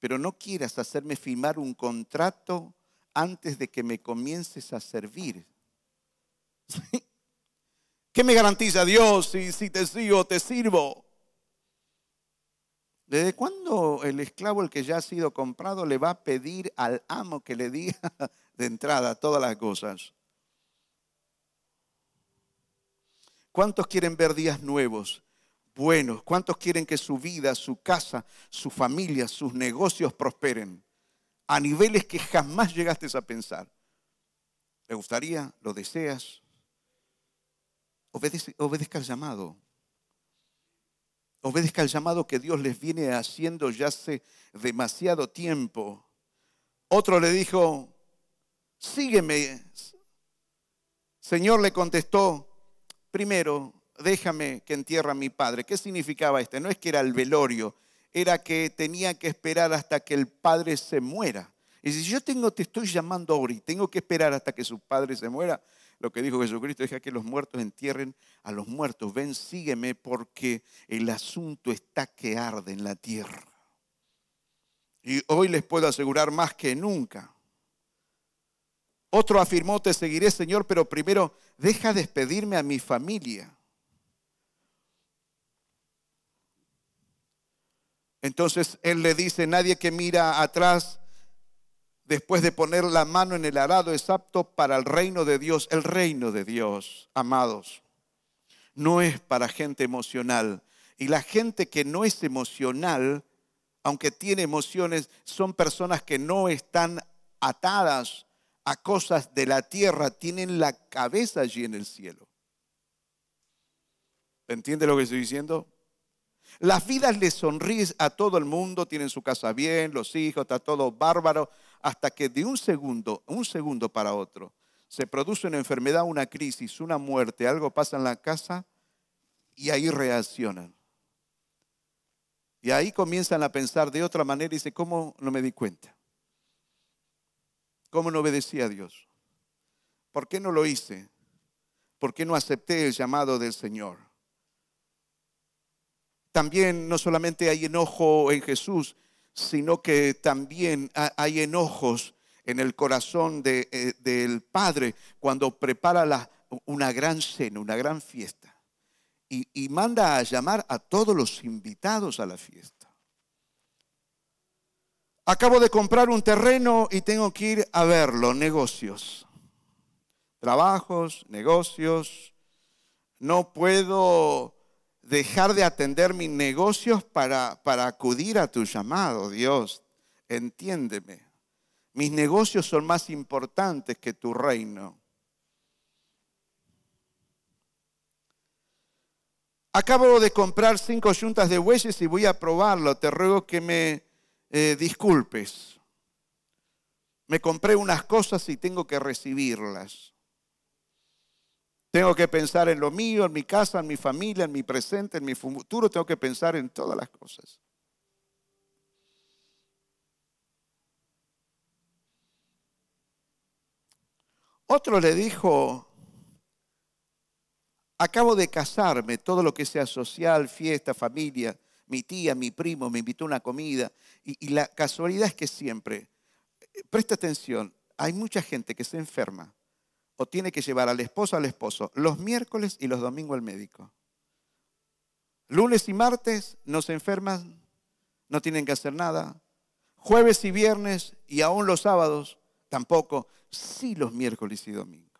Pero no quieras hacerme firmar un contrato antes de que me comiences a servir. ¿Qué me garantiza Dios si, si te sigo, te sirvo? ¿Desde cuándo el esclavo, el que ya ha sido comprado, le va a pedir al amo que le diga de entrada todas las cosas? ¿Cuántos quieren ver días nuevos? Buenos? ¿Cuántos quieren que su vida, su casa, su familia, sus negocios prosperen a niveles que jamás llegaste a pensar? ¿Te gustaría? ¿Lo deseas? obedezca el llamado. Obedezca el llamado que Dios les viene haciendo ya hace demasiado tiempo. Otro le dijo, sígueme. Señor le contestó, primero, déjame que entierra a mi padre. ¿Qué significaba este? No es que era el velorio, era que tenía que esperar hasta que el padre se muera. Y si yo te estoy llamando ahora y tengo que esperar hasta que su padre se muera, lo que dijo Jesucristo, deja que los muertos entierren a los muertos. Ven, sígueme porque el asunto está que arde en la tierra. Y hoy les puedo asegurar más que nunca. Otro afirmó, te seguiré Señor, pero primero deja despedirme a mi familia. Entonces él le dice, nadie que mira atrás después de poner la mano en el arado es apto para el reino de Dios. El reino de Dios, amados, no es para gente emocional. Y la gente que no es emocional, aunque tiene emociones, son personas que no están atadas a cosas de la tierra, tienen la cabeza allí en el cielo. ¿Entiende lo que estoy diciendo? Las vidas les sonríen a todo el mundo, tienen su casa bien, los hijos, está todo bárbaro, hasta que de un segundo, un segundo para otro, se produce una enfermedad, una crisis, una muerte, algo pasa en la casa y ahí reaccionan. Y ahí comienzan a pensar de otra manera y dice, ¿cómo no me di cuenta? ¿Cómo no obedecí a Dios? ¿Por qué no lo hice? ¿Por qué no acepté el llamado del Señor? También no solamente hay enojo en Jesús, sino que también hay enojos en el corazón eh, del Padre cuando prepara una gran cena, una gran fiesta. Y, manda a llamar a todos los invitados a la fiesta. Acabo de comprar un terreno y tengo que ir a verlo, negocios. Trabajos, negocios. No puedo dejar de atender mis negocios para, para acudir a tu llamado, Dios. Entiéndeme. Mis negocios son más importantes que tu reino. Acabo de comprar cinco yuntas de bueyes y voy a probarlo. Te ruego que me eh, disculpes. Me compré unas cosas y tengo que recibirlas. Tengo que pensar en lo mío, en mi casa, en mi familia, en mi presente, en mi futuro. Tengo que pensar en todas las cosas. Otro le dijo, acabo de casarme, todo lo que sea social, fiesta, familia, mi tía, mi primo me invitó a una comida y, y la casualidad es que siempre, eh, presta atención, hay mucha gente que se enferma o tiene que llevar al esposo al esposo los miércoles y los domingos al médico. Lunes y martes no se enferman, no tienen que hacer nada. Jueves y viernes y aún los sábados tampoco, sí los miércoles y domingos.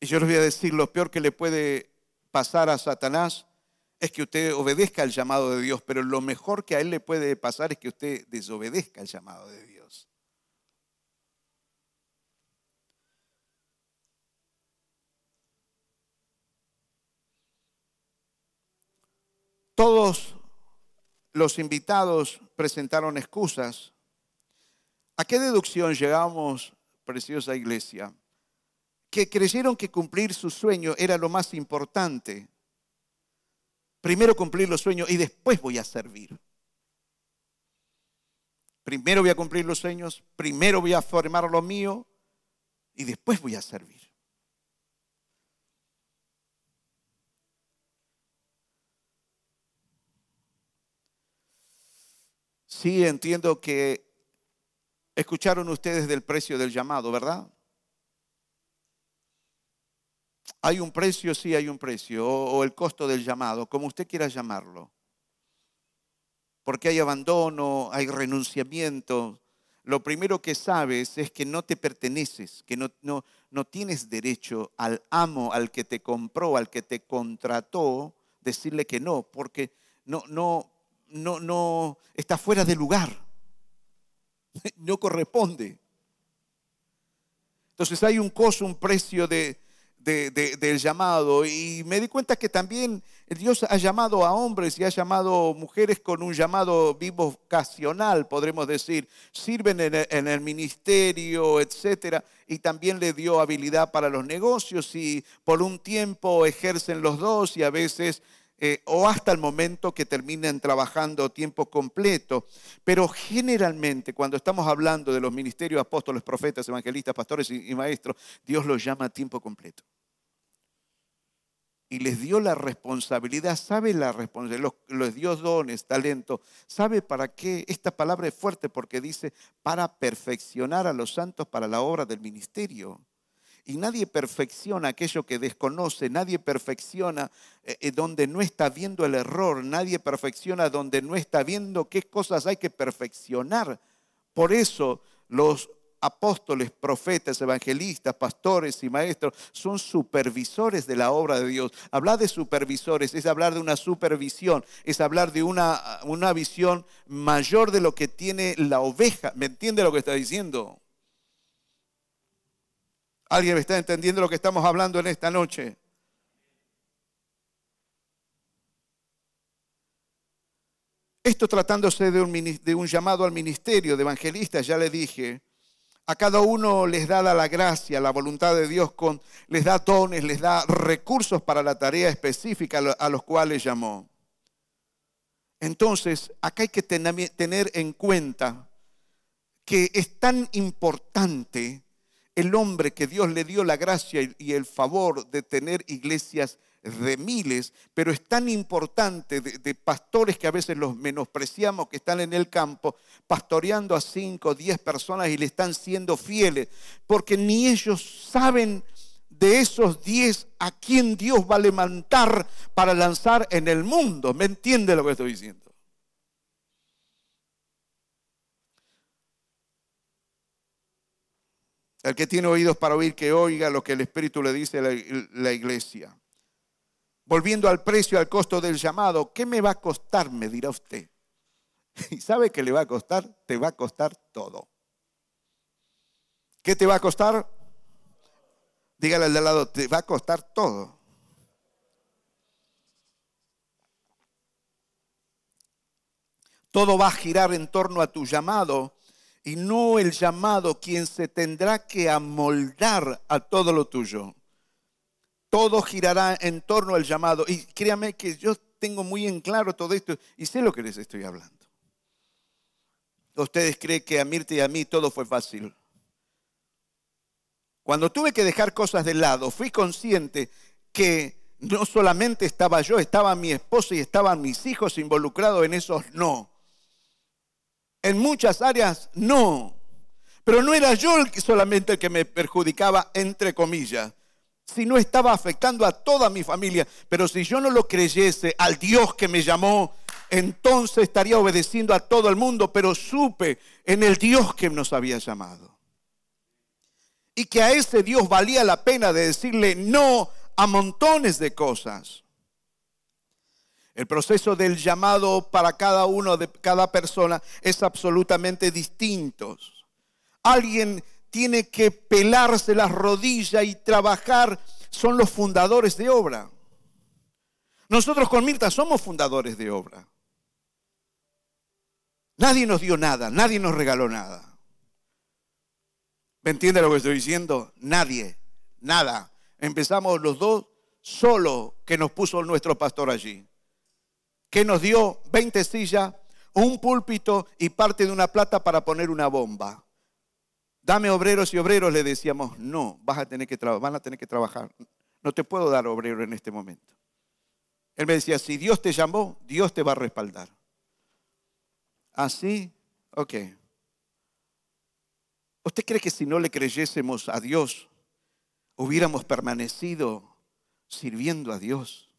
Y yo les voy a decir, lo peor que le puede pasar a Satanás es que usted obedezca al llamado de Dios, pero lo mejor que a él le puede pasar es que usted desobedezca el llamado de Dios. Todos los invitados presentaron excusas. ¿A qué deducción llegamos, preciosa iglesia? Que creyeron que cumplir su sueño era lo más importante Primero cumplir los sueños y después voy a servir. Primero voy a cumplir los sueños, primero voy a formar lo mío y después voy a servir. Sí, entiendo que escucharon ustedes del precio del llamado, ¿verdad? Hay un precio, sí hay un precio, o, el costo del llamado, como usted quiera llamarlo. Porque hay abandono, hay renunciamiento. Lo primero que sabes es que no te perteneces, que no, no, no tienes derecho al amo, al que te compró, al que te contrató, decirle que no, porque no, no, no, no está fuera de lugar. No corresponde. Entonces hay un costo, un precio de, del llamado. Y me di cuenta que también Dios ha llamado a hombres y ha llamado mujeres con un llamado vivo ocasional, podremos decir. Sirven en el, ministerio, etcétera. Y también le dio habilidad para los negocios y por un tiempo ejercen los dos y a veces eh, o hasta el momento que terminen trabajando tiempo completo. Pero generalmente cuando estamos hablando de los ministerios apóstoles, profetas, evangelistas, pastores y, maestros, Dios los llama a tiempo completo. Y les dio la responsabilidad, sabe la responsabilidad, les dio dones, talento, sabe para qué. Esta palabra es fuerte porque dice para perfeccionar a los santos para la obra del ministerio. Y nadie perfecciona aquello que desconoce, nadie perfecciona eh, eh, donde no está viendo el error, nadie perfecciona donde no está viendo qué cosas hay que perfeccionar. Por eso los apóstoles, profetas, evangelistas, pastores y maestros son supervisores de la obra de Dios. Hablar de supervisores es hablar de una supervisión, es hablar de una, una visión mayor de lo que tiene la oveja. ¿Me entiende lo que está diciendo? ¿Alguien está entendiendo lo que estamos hablando en esta noche? Esto tratándose de un, de un, llamado al ministerio de evangelistas, ya le dije, a cada uno les da la gracia, la voluntad de Dios, con, les da dones, les da recursos para la tarea específica a los cuales llamó. Entonces, acá hay que tener en cuenta que es tan importante el hombre que Dios le dio la gracia y el favor de tener iglesias de miles, pero es tan importante de, pastores que a veces los menospreciamos, que están en el campo pastoreando a cinco, diez personas y le están siendo fieles, porque ni ellos saben de esos diez a quién Dios va a levantar para lanzar en el mundo. ¿Me entiende lo que estoy diciendo? El que tiene oídos para oír, que oiga lo que el Espíritu le dice a la, iglesia. Volviendo al precio, al costo del llamado, ¿qué me va a costar? Me dirá usted. ¿Y sabe qué le va a costar? Te va a costar todo. ¿Qué te va a costar? Dígale al de lado, te va a costar todo. Todo va a girar en torno a tu llamado y no el llamado quien se tendrá que amoldar a todo lo tuyo. Todo girará en torno al llamado. Y créame que yo tengo muy en claro todo esto y sé lo que les estoy hablando. Ustedes creen que a Mirta y a mí todo fue fácil. Cuando tuve que dejar cosas de lado, fui consciente que no solamente estaba yo, estaba mi esposa y estaban mis hijos involucrados en esos no. En muchas áreas no. Pero no era yo solamente el que me perjudicaba, entre comillas, sino estaba afectando a toda mi familia. Pero si yo no lo creyese al Dios que me llamó, entonces estaría obedeciendo a todo el mundo, pero supe en el Dios que nos había llamado. Y que a ese Dios valía la pena de decirle no a montones de cosas. El proceso del llamado para cada uno de cada persona es absolutamente distinto. Alguien tiene que pelarse las rodillas y trabajar, son los fundadores de obra. Nosotros con Mirta somos fundadores de obra. Nadie nos dio nada, nadie nos regaló nada. ¿Me entiende lo que estoy diciendo? Nadie, nada. Empezamos los dos solo que nos puso nuestro pastor allí que nos dio 20 sillas, un púlpito y parte de una plata para poner una bomba. Dame obreros y obreros, le decíamos, no, vas a tener que van a tener que trabajar. No te puedo dar obrero en este momento. Él me decía, si Dios te llamó, Dios te va a respaldar. Así, ok. ¿Usted cree que si no le creyésemos a Dios, hubiéramos permanecido sirviendo a Dios?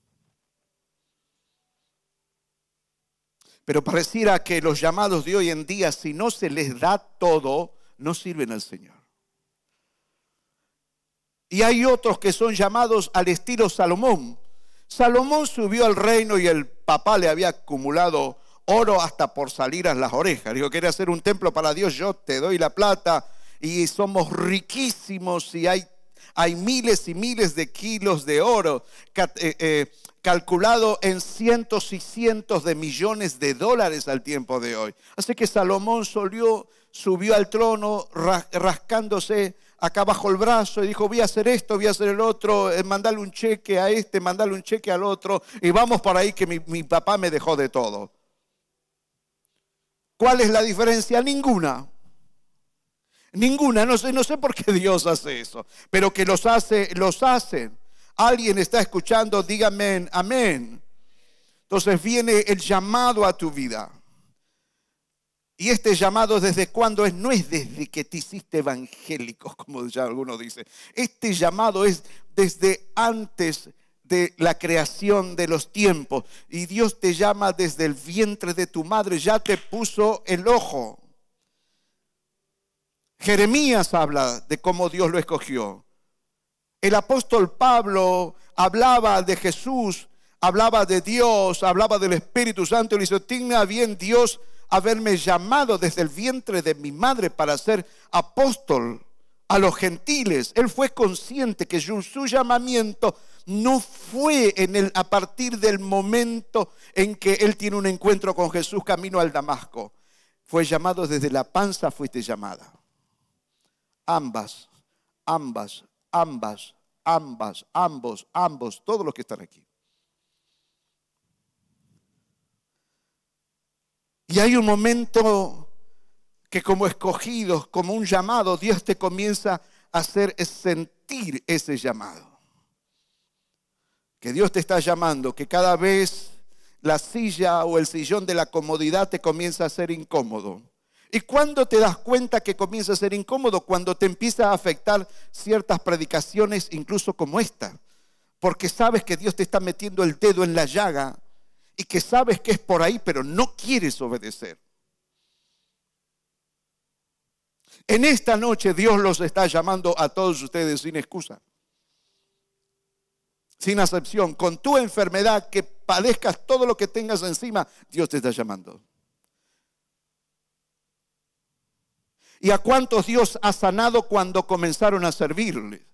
Pero pareciera que los llamados de hoy en día, si no se les da todo, no sirven al Señor. Y hay otros que son llamados al estilo Salomón. Salomón subió al reino y el papá le había acumulado oro hasta por salir a las orejas. Dijo, quiere hacer un templo para Dios, yo te doy la plata y somos riquísimos y hay, hay miles y miles de kilos de oro eh, eh, calculado en cientos y cientos de millones de dólares al tiempo de hoy. Así que Salomón solió, subió al trono rascándose acá bajo el brazo y dijo, voy a hacer esto, voy a hacer el otro, eh, mandarle un cheque a este, mandarle un cheque al otro, y vamos por ahí que mi papá me dejó de todo. ¿Cuál es la diferencia? Ninguna. Ninguna, no sé, no sé por qué Dios hace eso, pero que los hace, los hacen. Alguien está escuchando, dígame amén. Entonces viene el llamado a tu vida. Y este llamado desde cuándo es, no es desde que te hiciste evangélico, como ya algunos dicen. Este llamado es desde antes de la creación de los tiempos. Y Dios te llama desde el vientre de tu madre, ya te puso el ojo. Jeremías habla de cómo Dios lo escogió. El apóstol Pablo hablaba de Jesús, hablaba de Dios, hablaba del Espíritu Santo. Y le dice, tiene bien Dios haberme llamado desde el vientre de mi madre para ser apóstol a los gentiles. Él fue consciente que su llamamiento no fue en el, a partir del momento en que él tiene un encuentro con Jesús camino al Damasco. Fue llamado desde la panza, fuiste llamada. Ambas, ambas, ambas, ambas, ambos, ambos, todos los que están aquí. Y hay un momento que como escogidos, como un llamado, Dios te comienza a hacer sentir ese llamado que Dios te está llamando, que cada vez la silla o el sillón de la comodidad te comienza a ser incómodo. ¿Y cuándo te das cuenta que comienza a ser incómodo? Cuando te empieza a afectar ciertas predicaciones, incluso como esta. Porque sabes que Dios te está metiendo el dedo en la llaga y que sabes que es por ahí, pero no quieres obedecer. En esta noche Dios los está llamando a todos ustedes sin excusa sin acepción, con tu enfermedad, que padezcas todo lo que tengas encima, Dios te está llamando. ¿Y a cuántos Dios ha sanado cuando comenzaron a servirle?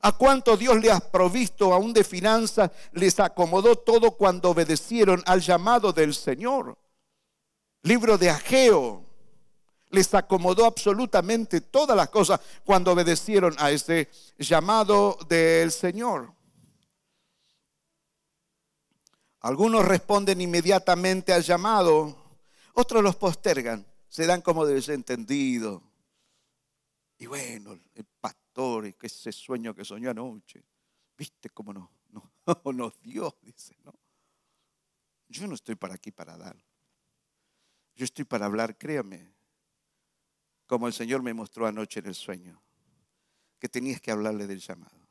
¿A cuántos Dios le ha provisto aún de finanzas? Les acomodó todo cuando obedecieron al llamado del Señor. Libro de Ageo. Les acomodó absolutamente todas las cosas cuando obedecieron a ese llamado del Señor. Algunos responden inmediatamente al llamado, otros los postergan, se dan como desentendido. Y bueno, el pastor, y que ese sueño que soñó anoche, viste cómo no, no, nos dio, dice, ¿no? Yo no estoy para aquí para dar. Yo estoy para hablar, créame, como el Señor me mostró anoche en el sueño, que tenías que hablarle del llamado.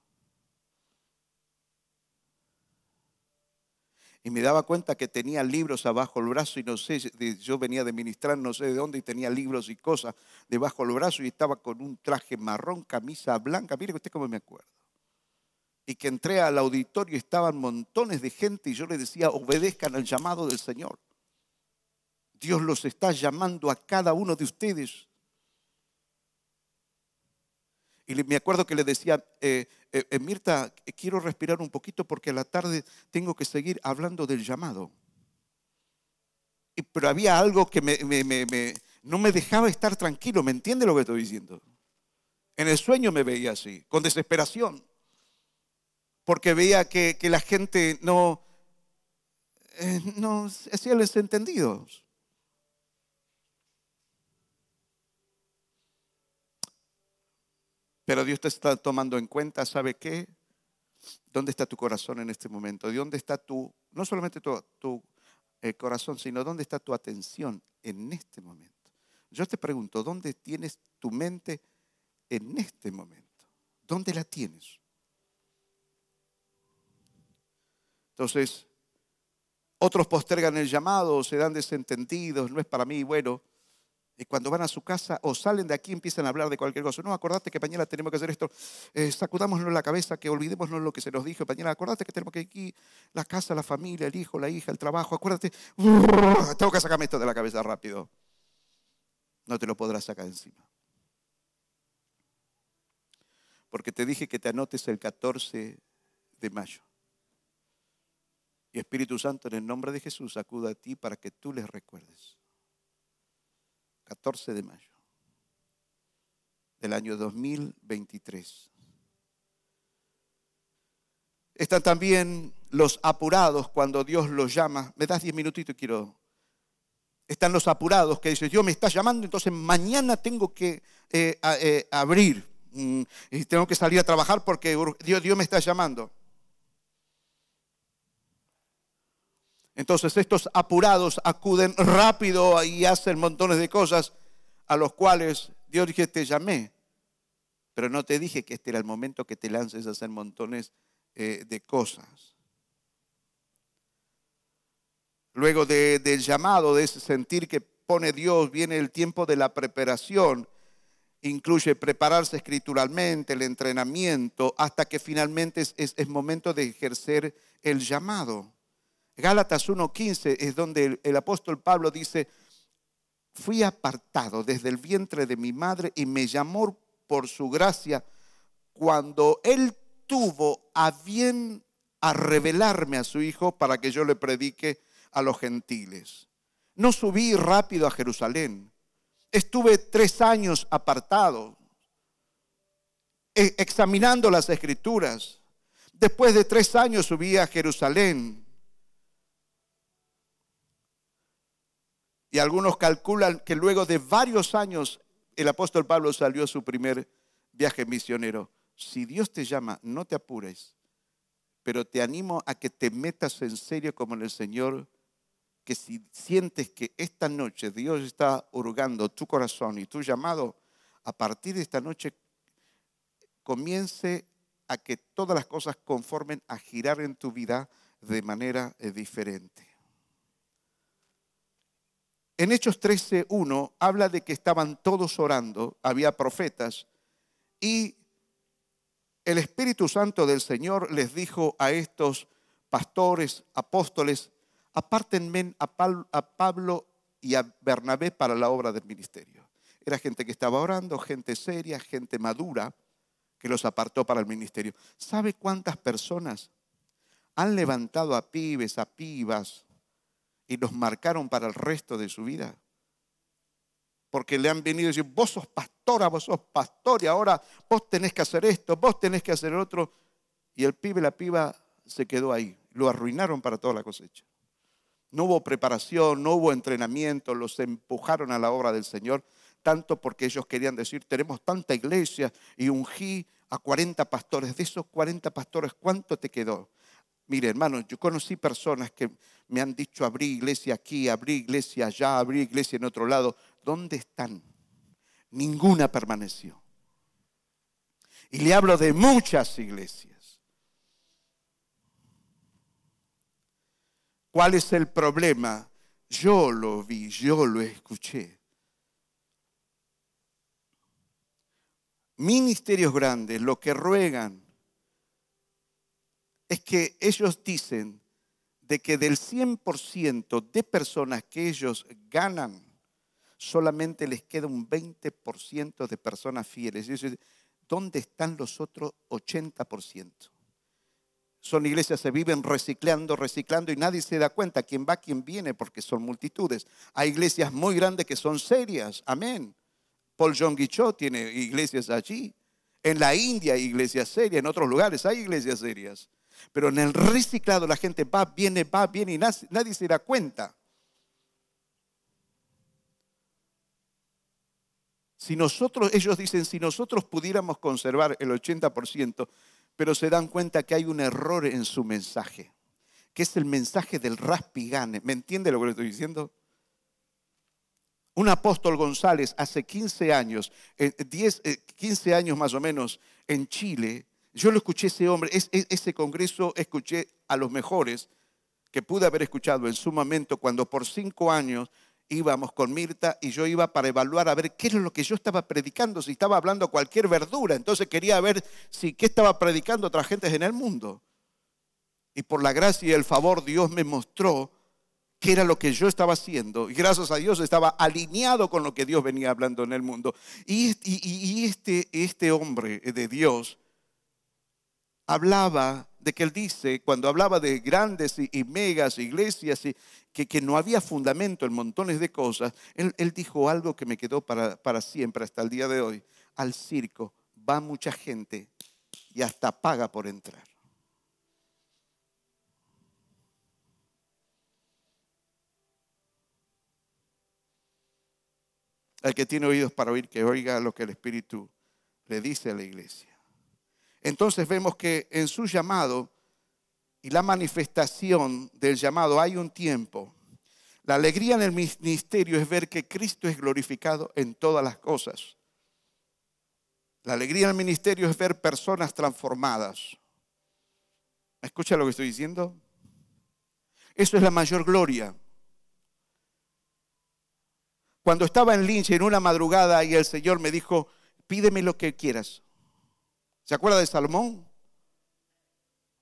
Y me daba cuenta que tenía libros abajo el brazo y no sé, yo venía de ministrar no sé de dónde y tenía libros y cosas debajo del brazo y estaba con un traje marrón, camisa blanca, mire usted cómo me acuerdo. Y que entré al auditorio y estaban montones de gente y yo le decía, obedezcan al llamado del Señor. Dios los está llamando a cada uno de ustedes. Y me acuerdo que le decía, eh, eh, eh, Mirta, quiero respirar un poquito porque a la tarde tengo que seguir hablando del llamado. pero había algo que no me dejaba estar tranquilo, ¿me entiende lo que estoy diciendo? En el sueño me veía así, con desesperación, porque veía que, la gente no, no hacía los entendidos. Pero Dios te está tomando en cuenta, ¿sabe qué? ¿Dónde está tu corazón en este momento? ¿Dónde está tu, no solamente tu, eh, corazón, sino dónde está tu atención en este momento? Yo te pregunto, ¿dónde tienes tu mente en este momento? ¿Dónde la tienes? Entonces, otros postergan el llamado, se dan desentendidos, no es para mí, bueno, y cuando van a su casa o salen de aquí empiezan a hablar de cualquier cosa. No, acordate que mañana tenemos que hacer esto. Eh, sacudámonos la cabeza, que olvidémonos lo que se nos dijo mañana. Acordate que tenemos que aquí la casa, la familia, el hijo, la hija, el trabajo. Acuérdate, tengo que sacarme esto de la cabeza rápido. No te lo podrás sacar encima. porque te dije que te anotes el 14 de mayo. Y Espíritu Santo, en el nombre de Jesús, acuda a ti para que tú les recuerdes. 14 de mayo del año 2023. Están también los apurados cuando Dios los llama. Me das diez minutitos quiero. Están los apurados que dicen, Dios me está llamando, entonces mañana tengo que eh, eh, abrir mm, y tengo que salir a trabajar porque Dios, Dios me está llamando. Entonces estos apurados acuden rápido y hacen montones de cosas a los cuales Dios dije, te llamé, pero no te dije que este era el momento que te lances a hacer montones eh, de cosas. Luego del llamado, de ese sentir que pone Dios, viene el tiempo de la preparación. Incluye prepararse escrituralmente, el entrenamiento, hasta que finalmente es, es, momento de ejercer el llamado. Gálatas 1.15 es donde el, el apóstol Pablo dice, fui apartado desde el vientre de mi madre y me llamó por su gracia cuando él tuvo a bien a revelarme a su Hijo para que yo le predique a los gentiles. No subí rápido a Jerusalén. Estuve tres años apartado, e, examinando las escrituras. Después de tres años subí a Jerusalén. Y algunos calculan que luego de varios años el apóstol Pablo salió a su primer viaje misionero si Dios te llama, no te apures, pero te animo a que te metas en serio como en el Señor, que si sientes que esta noche Dios está hurgando tu corazón y tu llamado, a partir de esta noche comience a que todas las cosas conformen a girar en tu vida de manera eh, diferente. En Hechos 13.1 habla de que estaban todos orando, había profetas, y el Espíritu Santo del Señor les dijo a estos pastores, apóstoles, apártenme a Pablo y a Bernabé para la obra del ministerio. Era gente que estaba orando, gente seria, gente madura, que los apartó para el ministerio. ¿Sabe cuántas personas han levantado a pibes, a pibas, y los marcaron para el resto de su vida? porque le han venido a decir, vos sos pastora, vos sos pastor y ahora vos tenés que hacer esto, vos tenés que hacer otro. Y el pibe, la piba se quedó ahí, lo arruinaron para toda la cosecha. No hubo preparación, no hubo entrenamiento, los empujaron a la obra del Señor, tanto porque ellos querían decir, tenemos tanta iglesia y ungí a 40 pastores. De esos 40 pastores, ¿cuánto te quedó? Mire, hermano, yo conocí personas que me han dicho, abrí iglesia aquí, abrí iglesia allá, abrí iglesia en otro lado. ¿Dónde están? Ninguna permaneció. Y le hablo de muchas iglesias. ¿Cuál es el problema? Yo lo vi, yo lo escuché. Ministerios grandes lo que ruegan es que ellos dicen de que del 100% de personas que ellos ganan, solamente les queda un 20% de personas fieles. ¿dónde están los otros 80%? Son iglesias que se viven reciclando, reciclando y nadie se da cuenta quién va, quién viene, porque son multitudes. Hay iglesias muy grandes que son serias, amén. Paul John Guichot tiene iglesias allí. En la India hay iglesias serias, en otros lugares hay iglesias serias. Pero en el reciclado la gente va, viene, va, viene y nadie se da cuenta. Si nosotros, ellos dicen, si nosotros pudiéramos conservar el 80%, pero se dan cuenta que hay un error en su mensaje, que es el mensaje del raspigane. ¿Me entiende lo que le estoy diciendo? Un apóstol González hace 15 años, 10, eh, 15 eh, años más o menos, en Chile, yo lo escuché ese hombre, ese congreso escuché a los mejores que pude haber escuchado en su momento cuando por cinco años íbamos con Mirta y yo iba para evaluar a ver qué era lo que yo estaba predicando, si estaba hablando cualquier verdura. Entonces quería ver si qué estaba predicando otras gentes en el mundo. Y por la gracia y el favor Dios me mostró que era lo que yo estaba haciendo. Y gracias a Dios estaba alineado con lo que Dios venía hablando en el mundo. Y, este, este hombre de Dios hablaba de que él dice, cuando hablaba de grandes y, megas iglesias, y que, que, no había fundamento en montones de cosas, él, dijo algo que me quedó para, para siempre hasta el día de hoy. Al circo va mucha gente y hasta paga por entrar. El que tiene oídos para oír, que oiga lo que el Espíritu le dice a la iglesia. Entonces vemos que en su llamado y la manifestación del llamado hay un tiempo. La alegría en el ministerio es ver que Cristo es glorificado en todas las cosas. La alegría en el ministerio es ver personas transformadas. ¿Escucha lo que estoy diciendo? Eso es la mayor gloria. Cuando estaba en Lynch en una madrugada y el Señor me dijo, pídeme lo que quieras. ¿Se acuerda de Salomón?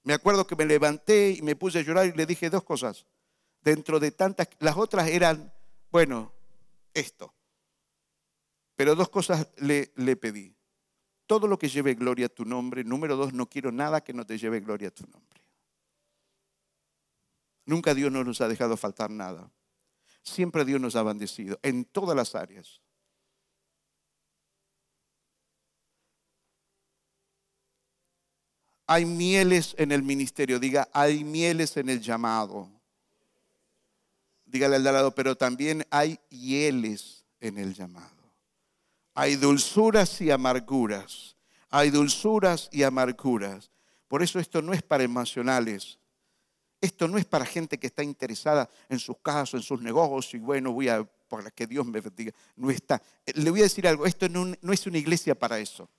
Me acuerdo que me levanté y me puse a llorar y le dije dos cosas. Dentro de tantas, las otras eran, bueno, esto. Pero dos cosas le, le pedí. Todo lo que lleve gloria a tu nombre. Número dos, no quiero nada que no te lleve gloria a tu nombre. Nunca Dios nos ha dejado faltar nada. Siempre Dios nos ha bendecido en todas las áreas. Hay mieles en el ministerio, diga, hay mieles en el llamado. Dígale al lado, pero también hay hieles en el llamado. Hay dulzuras y amarguras. Hay dulzuras y amarguras. Por eso esto no es para emocionales. Esto no es para gente que está interesada en sus casos, en sus negocios y bueno, voy a, por que Dios me bendiga. No está. Le voy a decir algo, esto no, no es una iglesia para eso.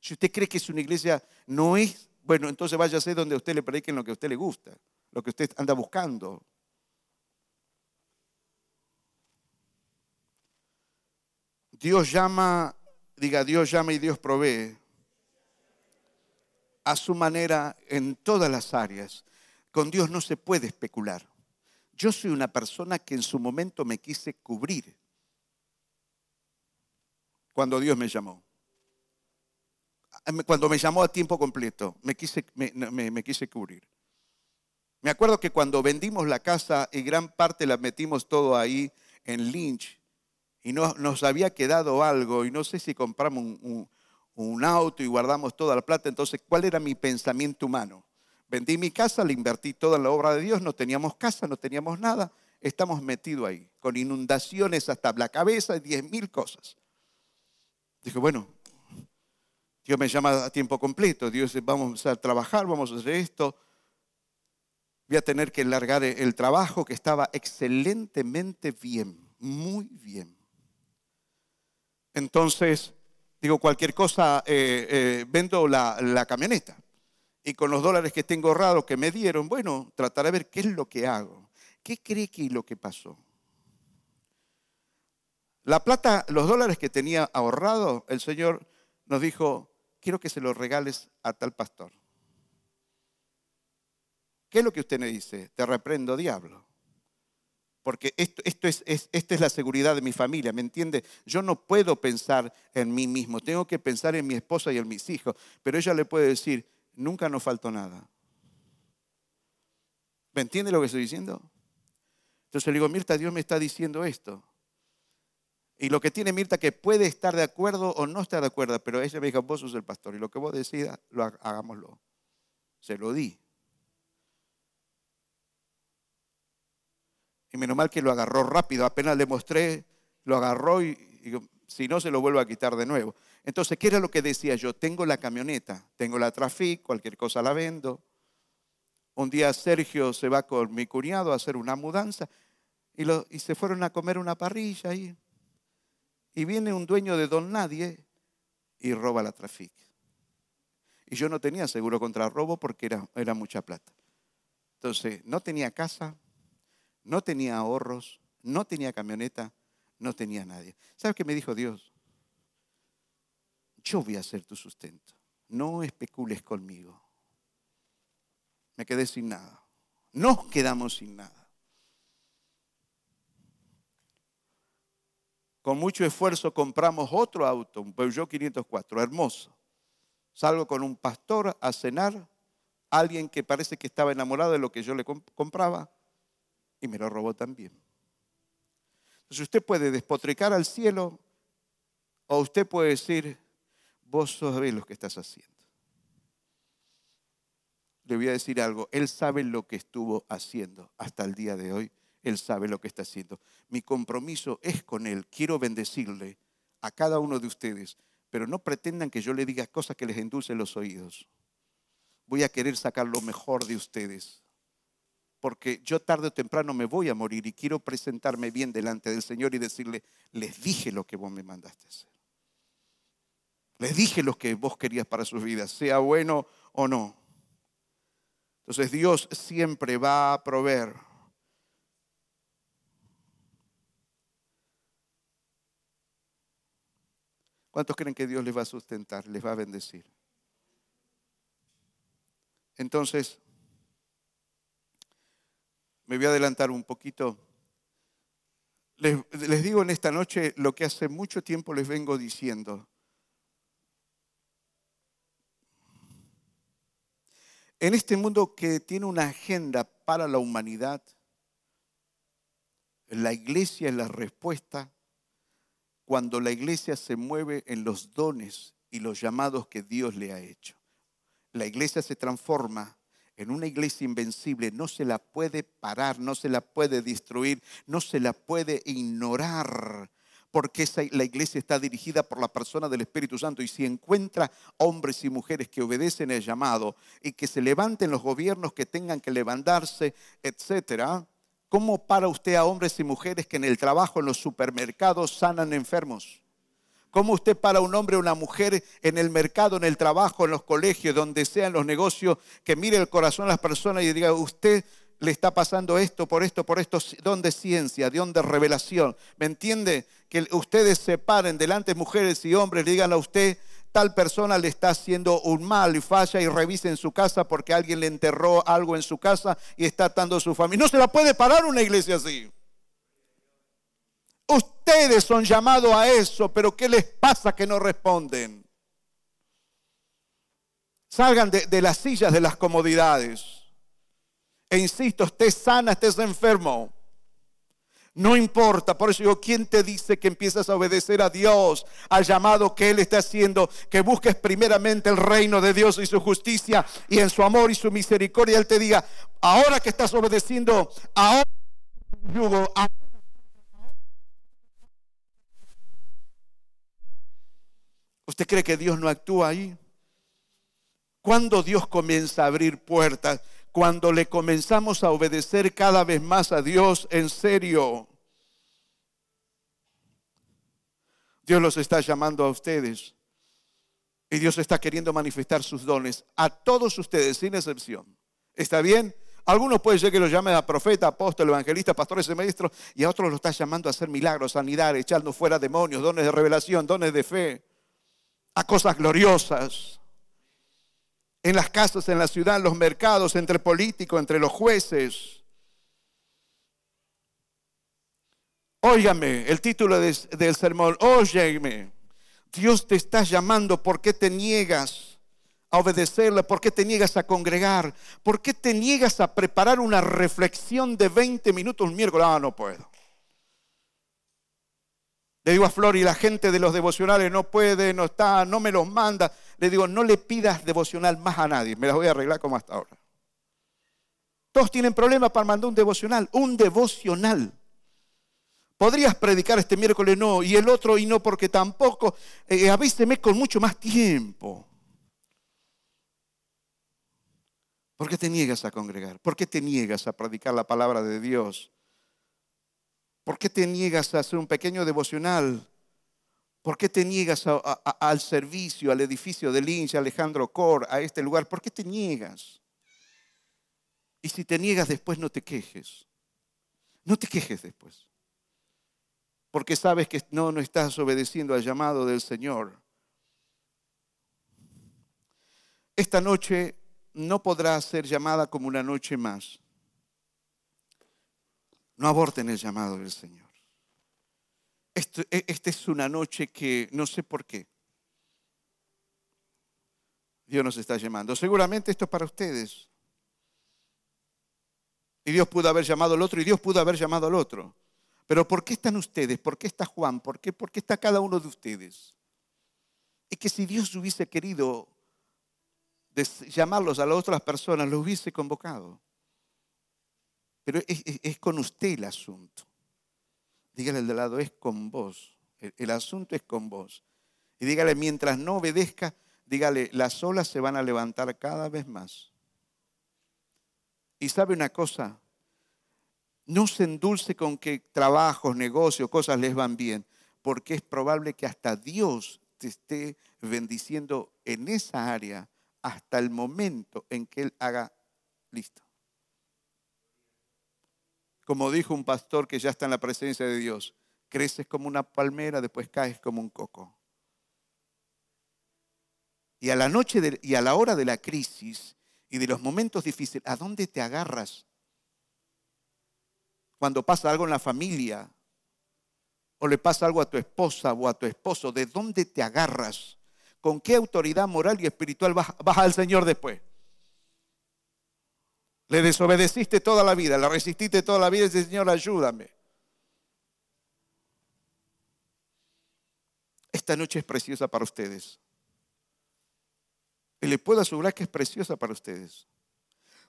Si usted cree que es una iglesia, no es, bueno, entonces váyase donde a usted le prediquen lo que a usted le gusta, lo que usted anda buscando. Dios llama, diga Dios llama y Dios provee a su manera en todas las áreas. Con Dios no se puede especular. Yo soy una persona que en su momento me quise cubrir cuando Dios me llamó. Cuando me llamó a tiempo completo, me quise, me, quise cubrir. Me acuerdo que cuando vendimos la casa y gran parte la metimos todo ahí en Lynch y no, nos había quedado algo y no sé si compramos un, un auto y guardamos toda la plata, entonces, ¿cuál era mi pensamiento humano? Vendí mi casa, le invertí toda en la obra de Dios, no teníamos casa, no teníamos nada, estamos metidos ahí, con inundaciones hasta la cabeza y diez mil cosas. Dije, bueno, Dios me llama a tiempo completo, Dios vamos a trabajar, vamos a hacer esto. Voy a tener que largar el trabajo que estaba excelentemente bien, muy bien. Entonces, digo, cualquier cosa, eh, eh, vendo la, la camioneta y con los dólares que tengo ahorrados que me dieron, bueno, trataré de ver qué es lo que hago. ¿Qué cree que es lo que pasó? La plata, los dólares que tenía ahorrado, el Señor nos dijo, quiero que se los regales a tal pastor. ¿Qué es lo que usted me dice? Te reprendo, diablo. Porque esto, esto es, esta es la seguridad de mi familia, ¿me entiende? Yo no puedo pensar en mí mismo, tengo que pensar en mi esposa y en mis hijos. Pero ella le puede decir, nunca nos faltó nada. ¿Me entiende lo que estoy diciendo? Entonces le digo, Mirta, Dios me está diciendo esto. Y lo que tiene Mirta que puede estar de acuerdo o no estar de acuerdo, pero ella me dijo, vos sos el pastor y lo que vos decidas, lo hagámoslo. Se lo di. Y menos mal que lo agarró rápido, apenas le mostré, lo agarró y, si no se lo vuelvo a quitar de nuevo. Entonces, ¿qué era lo que decía yo? Tengo la camioneta, tengo la Trafic, cualquier cosa la vendo. Un día Sergio se va con mi cuñado a hacer una mudanza y, y se fueron a comer una parrilla ahí. Y viene un dueño de Don Nadie y roba la Trafic. Y yo no tenía seguro contra robo porque era, era mucha plata. Entonces, no tenía casa, no tenía ahorros, no tenía camioneta, no tenía nadie. ¿Sabes qué me dijo Dios? yo voy a ser tu sustento. No especules conmigo. Me quedé sin nada. Nos quedamos sin nada. Con mucho esfuerzo compramos otro auto, un Peugeot 504, hermoso. Salgo con un pastor a cenar, alguien que parece que estaba enamorado de lo que yo le compraba y me lo robó también. Entonces usted puede despotricar al cielo o usted puede decir, vos sabés lo que estás haciendo. Le voy a decir algo, Él sabe lo que estuvo haciendo hasta el día de hoy. Él sabe lo que está haciendo. Mi compromiso es con Él. Quiero bendecirle a cada uno de ustedes, pero no pretendan que yo le diga cosas que les endulcen los oídos. Voy a querer sacar lo mejor de ustedes, porque yo tarde o temprano me voy a morir y quiero presentarme bien delante del Señor y decirle, les dije lo que vos me mandaste hacer. Les dije lo que vos querías para sus vidas, sea bueno o no. Entonces Dios siempre va a proveer. ¿Cuántos creen que Dios les va a sustentar, les va a bendecir? Entonces, me voy a adelantar un poquito. Les, les, digo en esta noche lo que hace mucho tiempo les vengo diciendo. En este mundo que tiene una agenda para la humanidad, la iglesia es la respuesta cuando la iglesia se mueve en los dones y los llamados que Dios le ha hecho. La iglesia se transforma en una iglesia invencible, no se la puede parar, no se la puede destruir, no se la puede ignorar porque la iglesia está dirigida por la persona del Espíritu Santo y si encuentra hombres y mujeres que obedecen el llamado y que se levanten los gobiernos que tengan que levantarse, etcétera, ¿cómo para usted a hombres y mujeres que en el trabajo, en los supermercados sanan enfermos? ¿Cómo usted para un hombre o una mujer en el mercado, en el trabajo, en los colegios, donde sea, en los negocios, que mire el corazón a las personas y diga, usted le está pasando esto, por esto, por esto, don de ciencia, don de revelación. ¿Me entiende? Que ustedes se paren delante de mujeres y hombres, le digan a usted, tal persona le está haciendo un mal y falla y revise en su casa porque alguien le enterró algo en su casa y está atando a su familia. No se la puede parar una iglesia así. Ustedes son llamados a eso, pero ¿qué les pasa que no responden? Salgan de, de las sillas de las comodidades. E insisto, estés sana, estés enfermo. No importa, por eso digo, ¿quién te dice que empiezas a obedecer a Dios, al llamado que Él está haciendo? Que busques primeramente el reino de Dios y su justicia y en su amor y su misericordia Él te diga, ahora que estás obedeciendo, ahora yugo, ¿Usted cree que Dios no actúa ahí? ¿Cuándo Dios comienza a abrir puertas? Cuando le comenzamos a obedecer cada vez más a Dios en serio. Dios los está llamando a ustedes y Dios está queriendo manifestar sus dones a todos ustedes, sin excepción. ¿Está bien? Algunos pueden ser que los llamen a profeta, apóstol, evangelista, pastores y maestros, y a otros los está llamando a hacer milagros, sanidad, echando fuera demonios, dones de revelación, dones de fe, a cosas gloriosas en las casas, en la ciudad, en los mercados, entre políticos, entre los jueces. Óigame, el título del sermón, óyeme, Dios te está llamando, ¿por qué te niegas a obedecerle? ¿Por qué te niegas a congregar? ¿Por qué te niegas a preparar una reflexión de 20 minutos un miércoles? Ah, no puedo. Le digo a Flor, y la gente de los devocionales no puede, no está, no me los manda. Le digo, no le pidas devocional más a nadie, me las voy a arreglar como hasta ahora. Todos tienen problemas para mandar un devocional, un devocional. Podrías predicar este miércoles, no, y el otro, y no, porque tampoco. Eh, avíseme con mucho más tiempo. ¿Por qué te niegas a congregar? ¿Por qué te niegas a predicar la palabra de Dios? ¿Por qué te niegas a hacer un pequeño devocional? ¿Por qué te niegas al servicio, al edificio de Lynch, Alejandro Cor, a este lugar? ¿Por qué te niegas? Y si te niegas después, no te quejes. No te quejes después. Porque sabes que no, no estás obedeciendo al llamado del Señor. Esta noche no podrá ser llamada como una noche más. No aborten el llamado del Señor. E- esta es una noche que no sé por qué. Dios nos está llamando. Seguramente esto es para ustedes. Y Dios pudo haber llamado al otro y Dios pudo haber llamado al otro. Pero ¿por qué están ustedes? ¿Por qué está Juan? ¿Por qué, está cada uno de ustedes? Es que si Dios hubiese querido llamarlos a las otras personas, los hubiese convocado. Pero es- es con usted el asunto. Dígale al de lado, es con vos. El, el asunto es con vos. Y dígale, mientras no obedezca, dígale, las olas se van a levantar cada vez más. Y sabe una cosa, no se endulce con que trabajos, negocios, cosas les van bien, porque es probable que hasta Dios te esté bendiciendo en esa área hasta el momento en que Él haga listo. Como dijo un pastor que ya está en la presencia de Dios, creces como una palmera, después caes como un coco. Y a la noche y a la hora de la crisis y de los momentos difíciles, ¿a dónde te agarras? Cuando pasa algo en la familia o le pasa algo a tu esposa o a tu esposo, ¿de dónde te agarras? ¿Con qué autoridad moral y espiritual vas, vas al Señor después? Le desobedeciste toda la vida, le resististe toda la vida y dice, Señor, ayúdame. Esta noche es preciosa para ustedes. Y le puedo asegurar que es preciosa para ustedes.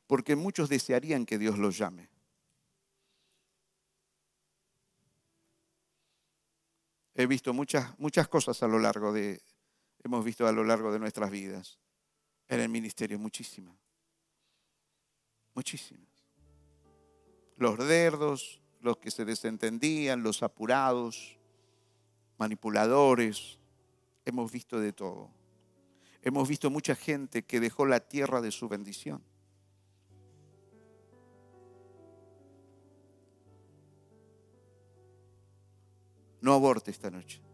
Porque muchos desearían que Dios los llame. He visto muchas, muchas cosas a lo largo de, hemos visto a lo largo de nuestras vidas. En el ministerio, muchísimas. Muchísimas. Los derdos, los que se desentendían, los apurados, manipuladores. Hemos visto de todo. Hemos visto mucha gente que dejó la tierra de su bendición. No aborte esta noche.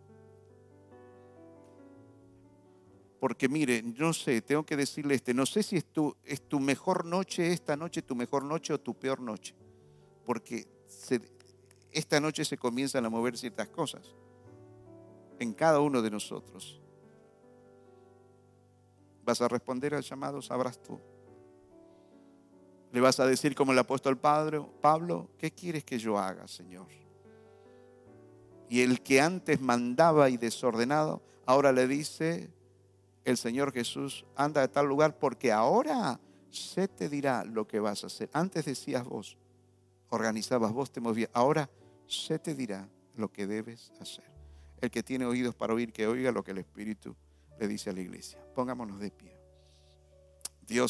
Porque mire, no sé, tengo que decirle este, no sé si es tu, es tu mejor noche esta noche, tu mejor noche o tu peor noche. Porque esta noche se comienzan a mover ciertas cosas en cada uno de nosotros. ¿Vas a responder al llamado? Sabrás tú. Le vas a decir como el apóstol Padre, Pablo, ¿qué quieres que yo haga, Señor? Y el que antes mandaba y desordenado, ahora le dice el Señor Jesús, anda a tal lugar porque ahora se te dirá lo que vas a hacer. Antes decías vos, organizabas vos, te movías. Ahora se te dirá lo que debes hacer. El que tiene oídos para oír, que oiga lo que el Espíritu le dice a la iglesia. Pongámonos de pie.